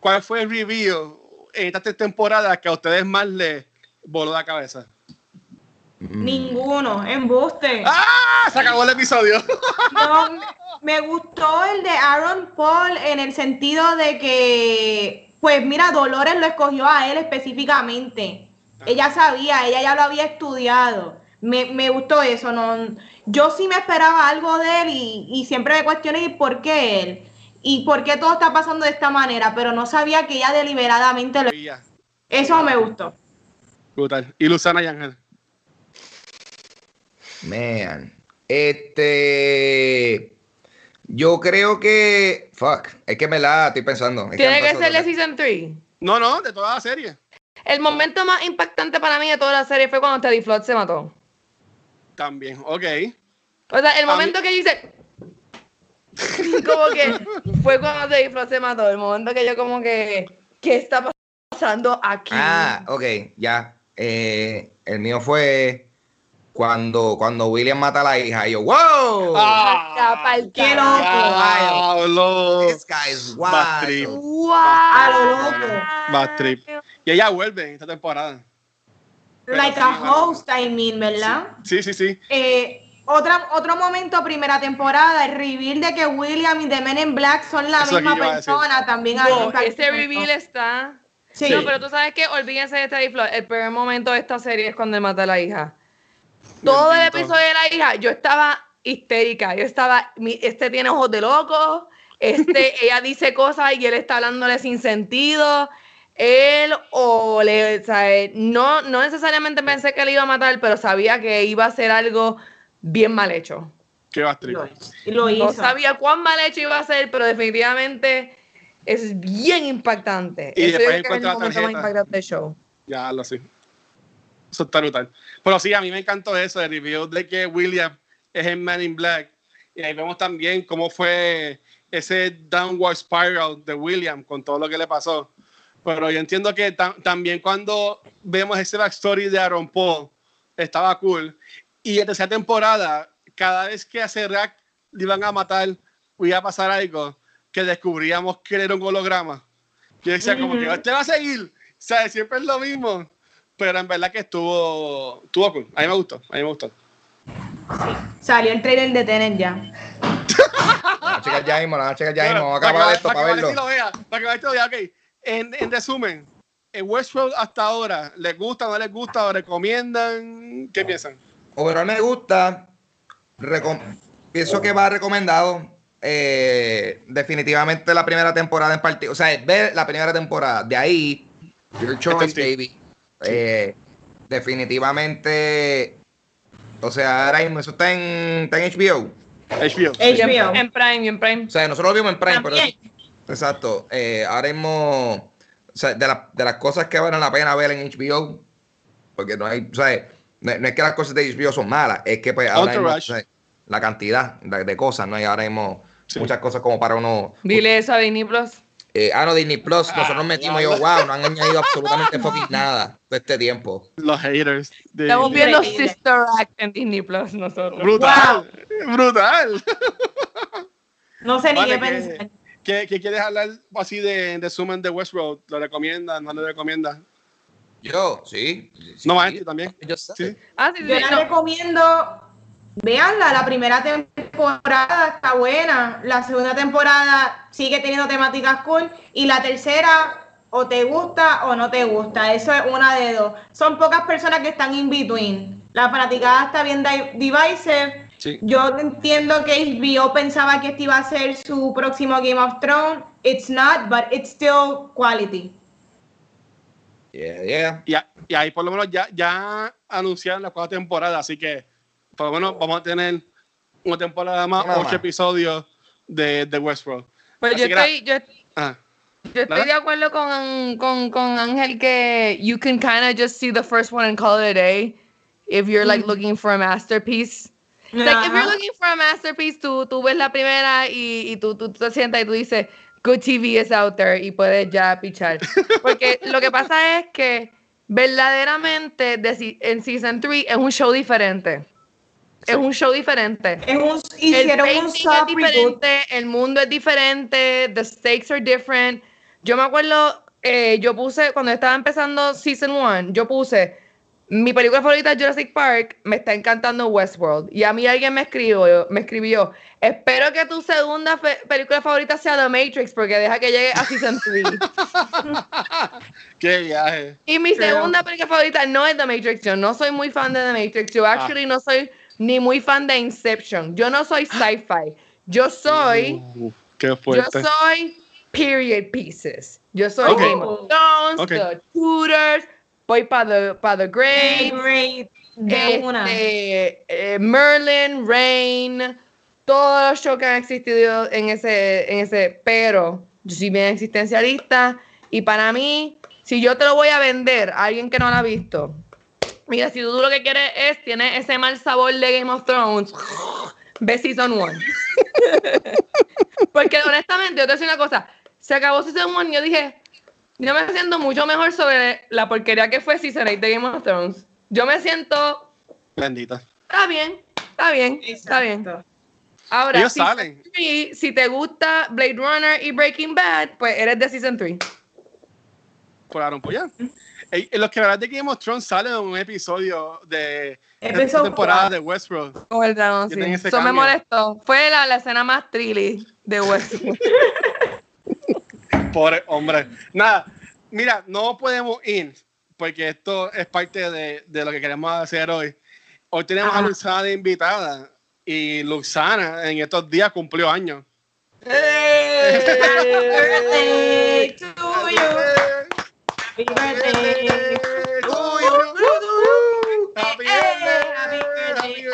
S4: ¿Cuál fue el review en esta temporada que a ustedes más les voló la cabeza?
S3: Ninguno, embuste.
S4: ¡Ah! Se acabó el episodio.
S3: No, me- gustó el de Aaron Paul en el sentido de que, pues mira, Dolores lo escogió a él específicamente. Ella sabía, ella ya lo había estudiado. Me, me gustó eso. No, yo sí me esperaba algo de él y, y siempre me cuestioné ¿y por qué él y por qué todo está pasando de esta manera, pero no sabía que ella deliberadamente lo... Eso me gustó.
S4: Brutal. Y Luzana y Ángel.
S2: Man. Este. Yo creo que. Fuck. Es que me la estoy pensando. Es
S5: Tiene que ser de Season 3.
S4: No, no, de toda la serie.
S5: El momento más impactante para mí de toda la serie fue cuando Teddy Flood se mató.
S4: También, ok.
S5: O sea, el momento que yo hice. como que fue cuando Flood se mató. El momento que yo, como que. ¿Qué está pasando aquí?
S2: Ah, ok, ya. Eh, el mío fue cuando, cuando William mata a la hija. Y yo, ¡Wow!
S5: Pa'l
S3: qué
S5: carajo.
S4: Diablo.
S2: This guy is
S4: Bad trip.
S2: wild.
S5: ¡Wow!
S3: A lo loco.
S4: Bad trip. Y ella vuelve en esta temporada.
S3: Like a host, I mean, ¿verdad?
S4: Sí, sí, sí.
S3: Eh, otra, otro momento, primera temporada, el reveal de que William y The Men in Black son la
S4: Eso
S3: misma persona, también
S5: No, ese reveal está.
S3: Sí.
S5: No, pero tú sabes que olvídense de Teddy Flood. El peor momento de esta serie es cuando él mata a la hija. Todo el episodio de la hija, yo estaba histérica. Yo estaba, mi- este tiene ojos de loco. Este, ella dice cosas y él está hablándole sin sentido. Él o le, o sea, no, no necesariamente pensé que le iba a matar, pero sabía que iba a ser algo bien mal hecho.
S4: Qué bad trip.
S3: Lo, y lo hizo.
S5: No sabía cuán mal hecho iba a ser, pero definitivamente es bien impactante.
S4: Y
S5: Eso
S4: después encuentra la
S5: momento más impactante del show.
S4: Ya lo sé. Eso está brutal. Pero sí, a mí me encantó eso, el review de que William es el Man in Black. Y ahí vemos también cómo fue ese downward spiral de William con todo lo que le pasó. Pero yo entiendo que ta- también cuando vemos ese backstory de Aaron Paul, estaba cool. Y en tercera temporada, cada vez que a Serac le iban a matar o iba a pasar algo, que descubríamos que era un holograma. Yo decía, como que este va a seguir. O sea, siempre es lo mismo. Pero en verdad que estuvo, estuvo cool. A mí me gustó. A mí me gustó.
S3: Salió el trailer de Tenet ya.
S2: La chica ya mismo, la chica ya mismo. Vamos a
S4: Para
S2: acabar
S4: que-
S2: esto
S4: para
S2: verlo.
S4: Para que lo vea, ok. En, en resumen, en Westworld hasta ahora, ¿les gusta, no les gusta, o recomiendan? ¿Qué piensan?
S2: Overall me gusta. Recom- pienso que va recomendado. Eh, definitivamente la primera temporada en partido. O sea, ver la primera temporada. De ahí, Your Choice, baby. Eh, definitivamente. O sea, ahora mismo eso está en, está en HBO.
S4: HBO.
S5: En,
S3: HBO.
S5: en Prime, en Prime.
S2: O sea, nosotros lo vimos en Prime, pero. Exacto. Eh, ahora mismo. O sea, de, la- de las cosas que valen la pena ver en HBO. Porque no hay. O sea, no, no es que las cosas de HBO son malas, es que pues ahora mismo,
S4: Entourage.
S2: o sea, la cantidad de, de cosas, ¿no? hay ahora mismo
S4: Sí.
S2: muchas cosas como para uno.
S5: Dile eso a Disney Plus.
S2: Eh, ah, no, Disney Plus, nosotros nos metimos y yo,
S4: diablo.
S2: wow, no han añadido absolutamente fucking nada de este tiempo.
S4: Los haters. de-
S5: Estamos viendo. Sister Act en Disney Plus nosotros.
S4: Brutal. Brutal.
S3: No sé ni
S4: Vale,
S3: qué
S4: ¿qué-
S3: pensar.
S4: ¿Qué, qué quieres hablar así de en resumen de Westworld? ¿Lo recomiendas? ¿No lo recomiendas?
S2: Yo, sí. sí,
S4: No,
S2: sí,
S4: Maestri, también.
S2: Yo.
S4: Sí.
S5: Ah, sí, sí,
S3: Yo la
S5: no.
S3: recomiendo, veanla, la primera temporada está buena, la segunda temporada sigue teniendo temáticas cool y la tercera o te gusta o no te gusta, eso es una de dos. Son pocas personas que están in between. La fanaticada está bien di- divisive.
S4: Sí.
S3: Yo entiendo que HBO pensaba que este iba a ser su próximo Game of Thrones. It's not, but it's still quality.
S2: Yeah, yeah.
S4: Y, a- y ahí por lo menos ya, ya anunciaron la cuarta temporada, así que por lo menos vamos a tener una temporada más,
S2: Una
S4: ocho
S2: más.
S4: episodios de, de Westworld.
S5: Pues yo
S4: Así la-
S5: estoy, yo,
S4: Ah,
S5: Yo estoy de acuerdo con, con, con Ángel que you can kind of just see the first one and call it a day if you're like mm. looking for a masterpiece. Like if you're looking for a masterpiece, tú, tú ves la primera y, y tú, tú, tú te sientas y tú dices, good TV is out there y puedes ya pichar. Porque lo que pasa es que verdaderamente en Season 3 es un show diferente. Es un show diferente.
S3: Es un, hicieron el un
S5: es diferente, el mundo es diferente, the stakes are different. Yo me acuerdo, eh, yo puse, cuando estaba empezando Season 1, yo puse mi película favorita es Jurassic Park, me está encantando Westworld. Y a mí alguien me escribió, me escribió espero que tu segunda película favorita sea The Matrix, porque deja que llegue a Season 3.
S4: Qué viaje.
S5: Y mi segunda película favorita no es The Matrix. Yo no soy muy fan de The Matrix. Yo ah. actually no soy ni muy fan de Inception. Yo no soy sci-fi. Yo soy...
S4: Uh, qué fuerte.
S5: Yo soy period pieces. Yo soy Game of Thrones, The Tudors, voy para the, pa the Great,
S3: Great
S5: este, eh, Merlin, Rain, todos los shows que han existido en ese, en ese, pero yo soy bien existencialista y para mí, si yo te lo voy a vender a alguien que no lo ha visto, mira, si tú lo que quieres es, tiene ese mal sabor de Game of Thrones, ve Season 1. Porque honestamente, yo te voy a decir una cosa, se acabó Season 1 y yo dije, yo me siento mucho mejor sobre la porquería que fue Season 8 de Game of Thrones. Yo me siento.
S4: Bendita.
S5: Está bien, está bien, está bien. Ahora,
S4: Ellos salen.
S5: si te gusta Blade Runner y Breaking Bad, pues eres de Season 3.
S4: Claro, pues ya. En los que hablan de Game of Thrones sale un episodio de esta temporada de Westworld.
S5: Oh, verdad, sí. Eso me molestó. Fue la, la escena más trilly de Westworld.
S4: Pobre hombre. Nada, mira, no podemos ir porque esto es parte de, de lo que queremos hacer hoy. Hoy tenemos a Luxana de invitada y Luxana en estos días cumplió años.
S3: Happy birthday to you. Happy birthday. Happy birthday.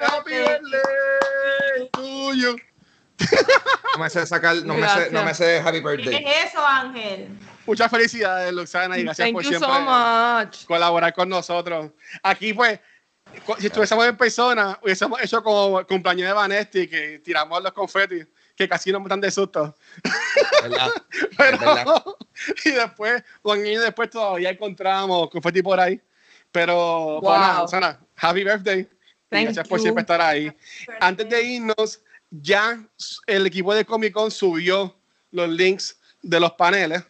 S3: Happy birthday
S4: to you.
S2: No me sé sacar, no me sé, no me sé Happy Birthday.
S3: ¿Qué es eso, Ángel?
S4: Muchas felicidades, Luxana, y gracias por siempre colaborar con nosotros. Aquí, pues, si estuviésemos en persona, hubiésemos hecho como cumpleaños de Vanesti, que tiramos los confetis, que casi nos matan de susto. ¿Verdad? Pero, y después, un año después todavía encontramos confeti por ahí. Pero, bueno, Luxana, happy birthday. gracias por siempre estar ahí. Antes de irnos, ya el equipo de Comic Con subió los links de los paneles,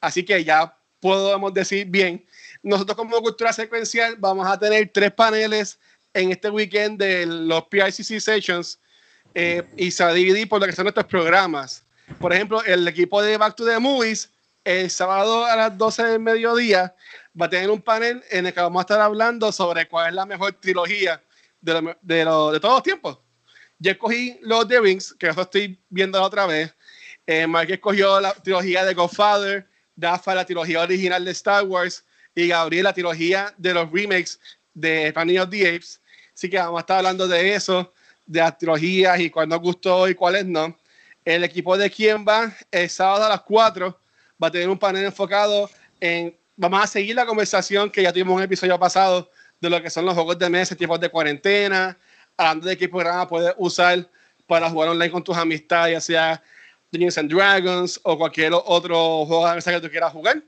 S4: así que ya podemos decir bien, nosotros como cultura secuencial vamos a tener tres paneles en este weekend de los PICC Sessions eh, y se va a dividir por lo que son nuestros programas. Por ejemplo, el equipo de Back to the Movies, el sábado a las 12 del mediodía, va a tener un panel en el que vamos a estar hablando sobre cuál es la mejor trilogía de, de todos los tiempos. Yo escogí los The Rings, que eso estoy viendo otra vez. Eh, Mark escogió la trilogía de Godfather, Dafa la trilogía original de Star Wars y Gabriel la trilogía de los remakes de Planet of the Apes. Así que vamos a estar hablando de eso, de las trilogías y cuál nos gustó y cuáles no. El equipo de quién va el sábado a las 4 va a tener un panel enfocado en. Vamos a seguir la conversación que ya tuvimos en un episodio pasado de lo que son los juegos de mesa, tipos de cuarentena, hablando de qué programa puedes usar para jugar online con tus amistades, ya sea Dungeons and Dragons o cualquier otro juego de mesa que tú quieras jugar.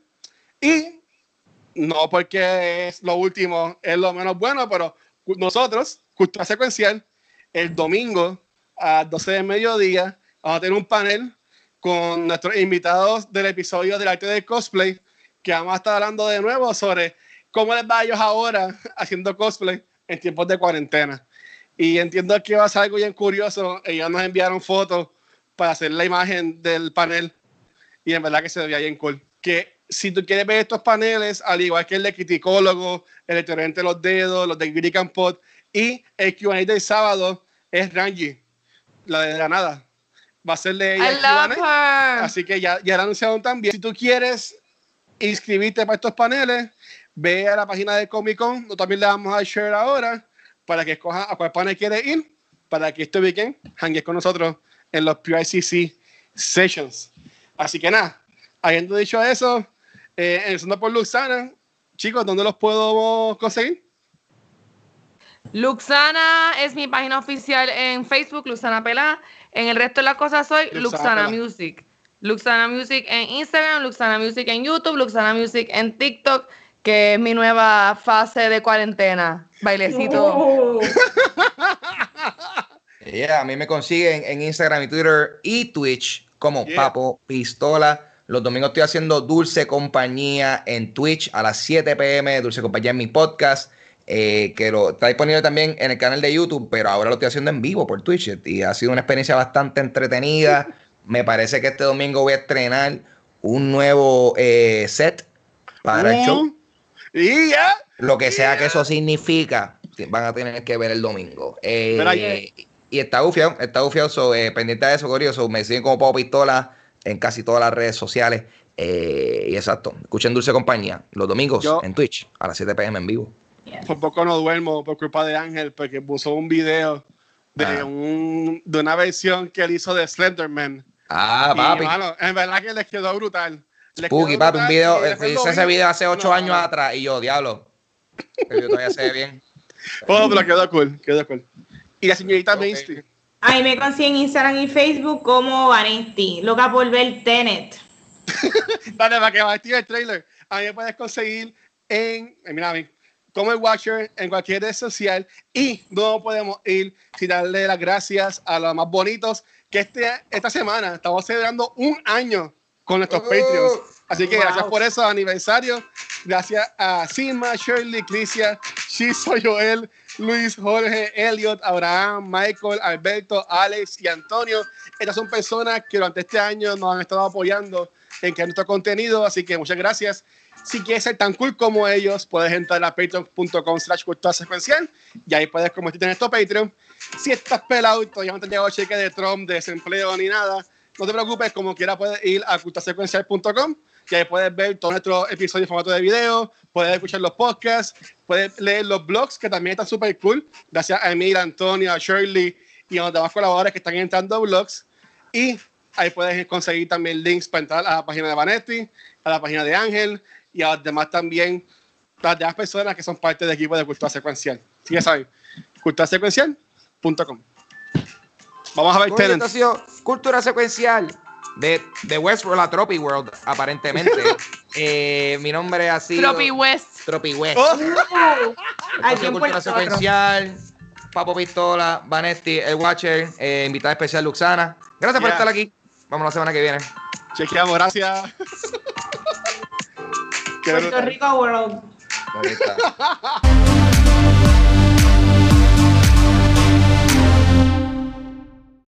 S4: Y no porque es lo último, es lo menos bueno, pero nosotros, Cultura Secuencial, el domingo a 12 de mediodía, vamos a tener un panel con nuestros invitados del episodio del arte del cosplay, que vamos a estar hablando de nuevo sobre cómo les va a ellos ahora haciendo cosplay en tiempos de cuarentena. Y entiendo que va a ser algo bien curioso. Ellos nos enviaron fotos para hacer la imagen del panel y en verdad que se veía bien cool. Que si tú quieres ver estos paneles, al igual que el de criticólogo, el de de los dedos, los de Greek and Pot y el Q&A del sábado es Rangi, la de la nada. Va a ser de ella. Así que ya, ya la anunciaron también. Si tú quieres inscribirte para estos paneles, ve a la página de Comic Con, también le vamos a share ahora para que escoja a cuál panel quiere ir, para que este weekend hangue con nosotros en los PICC Sessions. Así que nada, habiendo dicho eso, eh, empezando por Luxana, chicos, ¿dónde los puedo conseguir?
S5: Luxana es mi página oficial en Facebook, Luxana Pelá. En el resto de las cosas soy Luxana, Music. Luxana Music en Instagram, Luxana Music en YouTube, Luxana Music en TikTok, que es mi nueva fase de cuarentena. Bailecito. Uh.
S2: a mí me consiguen en Instagram y Twitter y Twitch como Papo Pistola. Los domingos estoy haciendo Dulce Compañía en Twitch a las 7 pm. Dulce Compañía en mi podcast. Eh, que lo, está disponible también en el canal de YouTube, pero ahora lo estoy haciendo en vivo por Twitch y ha sido una experiencia bastante entretenida. Me parece que este domingo voy a estrenar un nuevo eh, set para el show.
S4: Y ya.
S2: Lo que sea que eso significa, van a tener que ver el domingo. Eh, y está bufiado, está bufiado, pendiente de eso, curioso. me siguen como Pau Pistola en casi todas las redes sociales. y exacto, escuchen Dulce Compañía los domingos en Twitch a las 7 pm en vivo.
S4: Por poco no duermo por culpa de Ángel, porque puso un video de, ah. un, de una versión que él hizo de Slenderman.
S2: Ah, papi.
S4: en verdad que les quedó brutal.
S2: Puki, papi, un video, hice ese video hace ocho años atrás y yo, diablo. El todavía se ve bien.
S4: Oh, pero quedó cool, quedó cool. Y la señorita okay. Mainstream.
S3: Ahí me consiguen en Instagram y Facebook como Vanesti, loca por ver Tenet.
S4: Dale, para que vaya el trailer. A mí me puedes conseguir en, mira, como el Watcher en cualquier red social y no podemos ir sin darle las gracias a los más bonitos que este, esta semana estamos celebrando un año con nuestros uh, Patreons. Así que gracias por eso, aniversario. Gracias a Sima, Shirley, Crisia, Shizo, Joel, Luis, Jorge, Elliot, Abraham, Michael, Alberto, Alex y Antonio. Estas son personas que durante este año nos han estado apoyando en que nuestro contenido. Así que muchas gracias. Si quieres ser tan cool como ellos, puedes entrar a patreon.com slash cultura secuencial y ahí puedes convertirte en esto Patreon. Si estás pelado y todavía no te han llegado cheque de Trump, de desempleo ni nada, no te preocupes, como quiera puedes ir a culturasecuencial.com y ahí puedes ver todos nuestros episodios en formato de video, puedes escuchar los podcasts, puedes leer los blogs que también están súper cool, gracias a Emil, Antonio, a Shirley y a los demás colaboradores que están entrando a blogs. Y ahí puedes conseguir también links para entrar a la página de Vanetti, a la página de Ángel y además también las demás personas que son parte del equipo de Cultura Secuencial. Sí, ya saben, culturasecuencial.com. Vamos a ver
S2: Tenet. Cultura Secuencial de, de Westworld a Tropi World, aparentemente. eh, mi nombre ha sido...
S5: Tropi West.
S2: Tropi West. Oh. Cultura Secuencial, Papo Pistola, Vanetti, El Watcher, eh, invitada especial Luxana. Gracias por estar aquí. Vamos la semana que viene.
S4: Chequeamos, gracias.
S3: Puerto Rico World.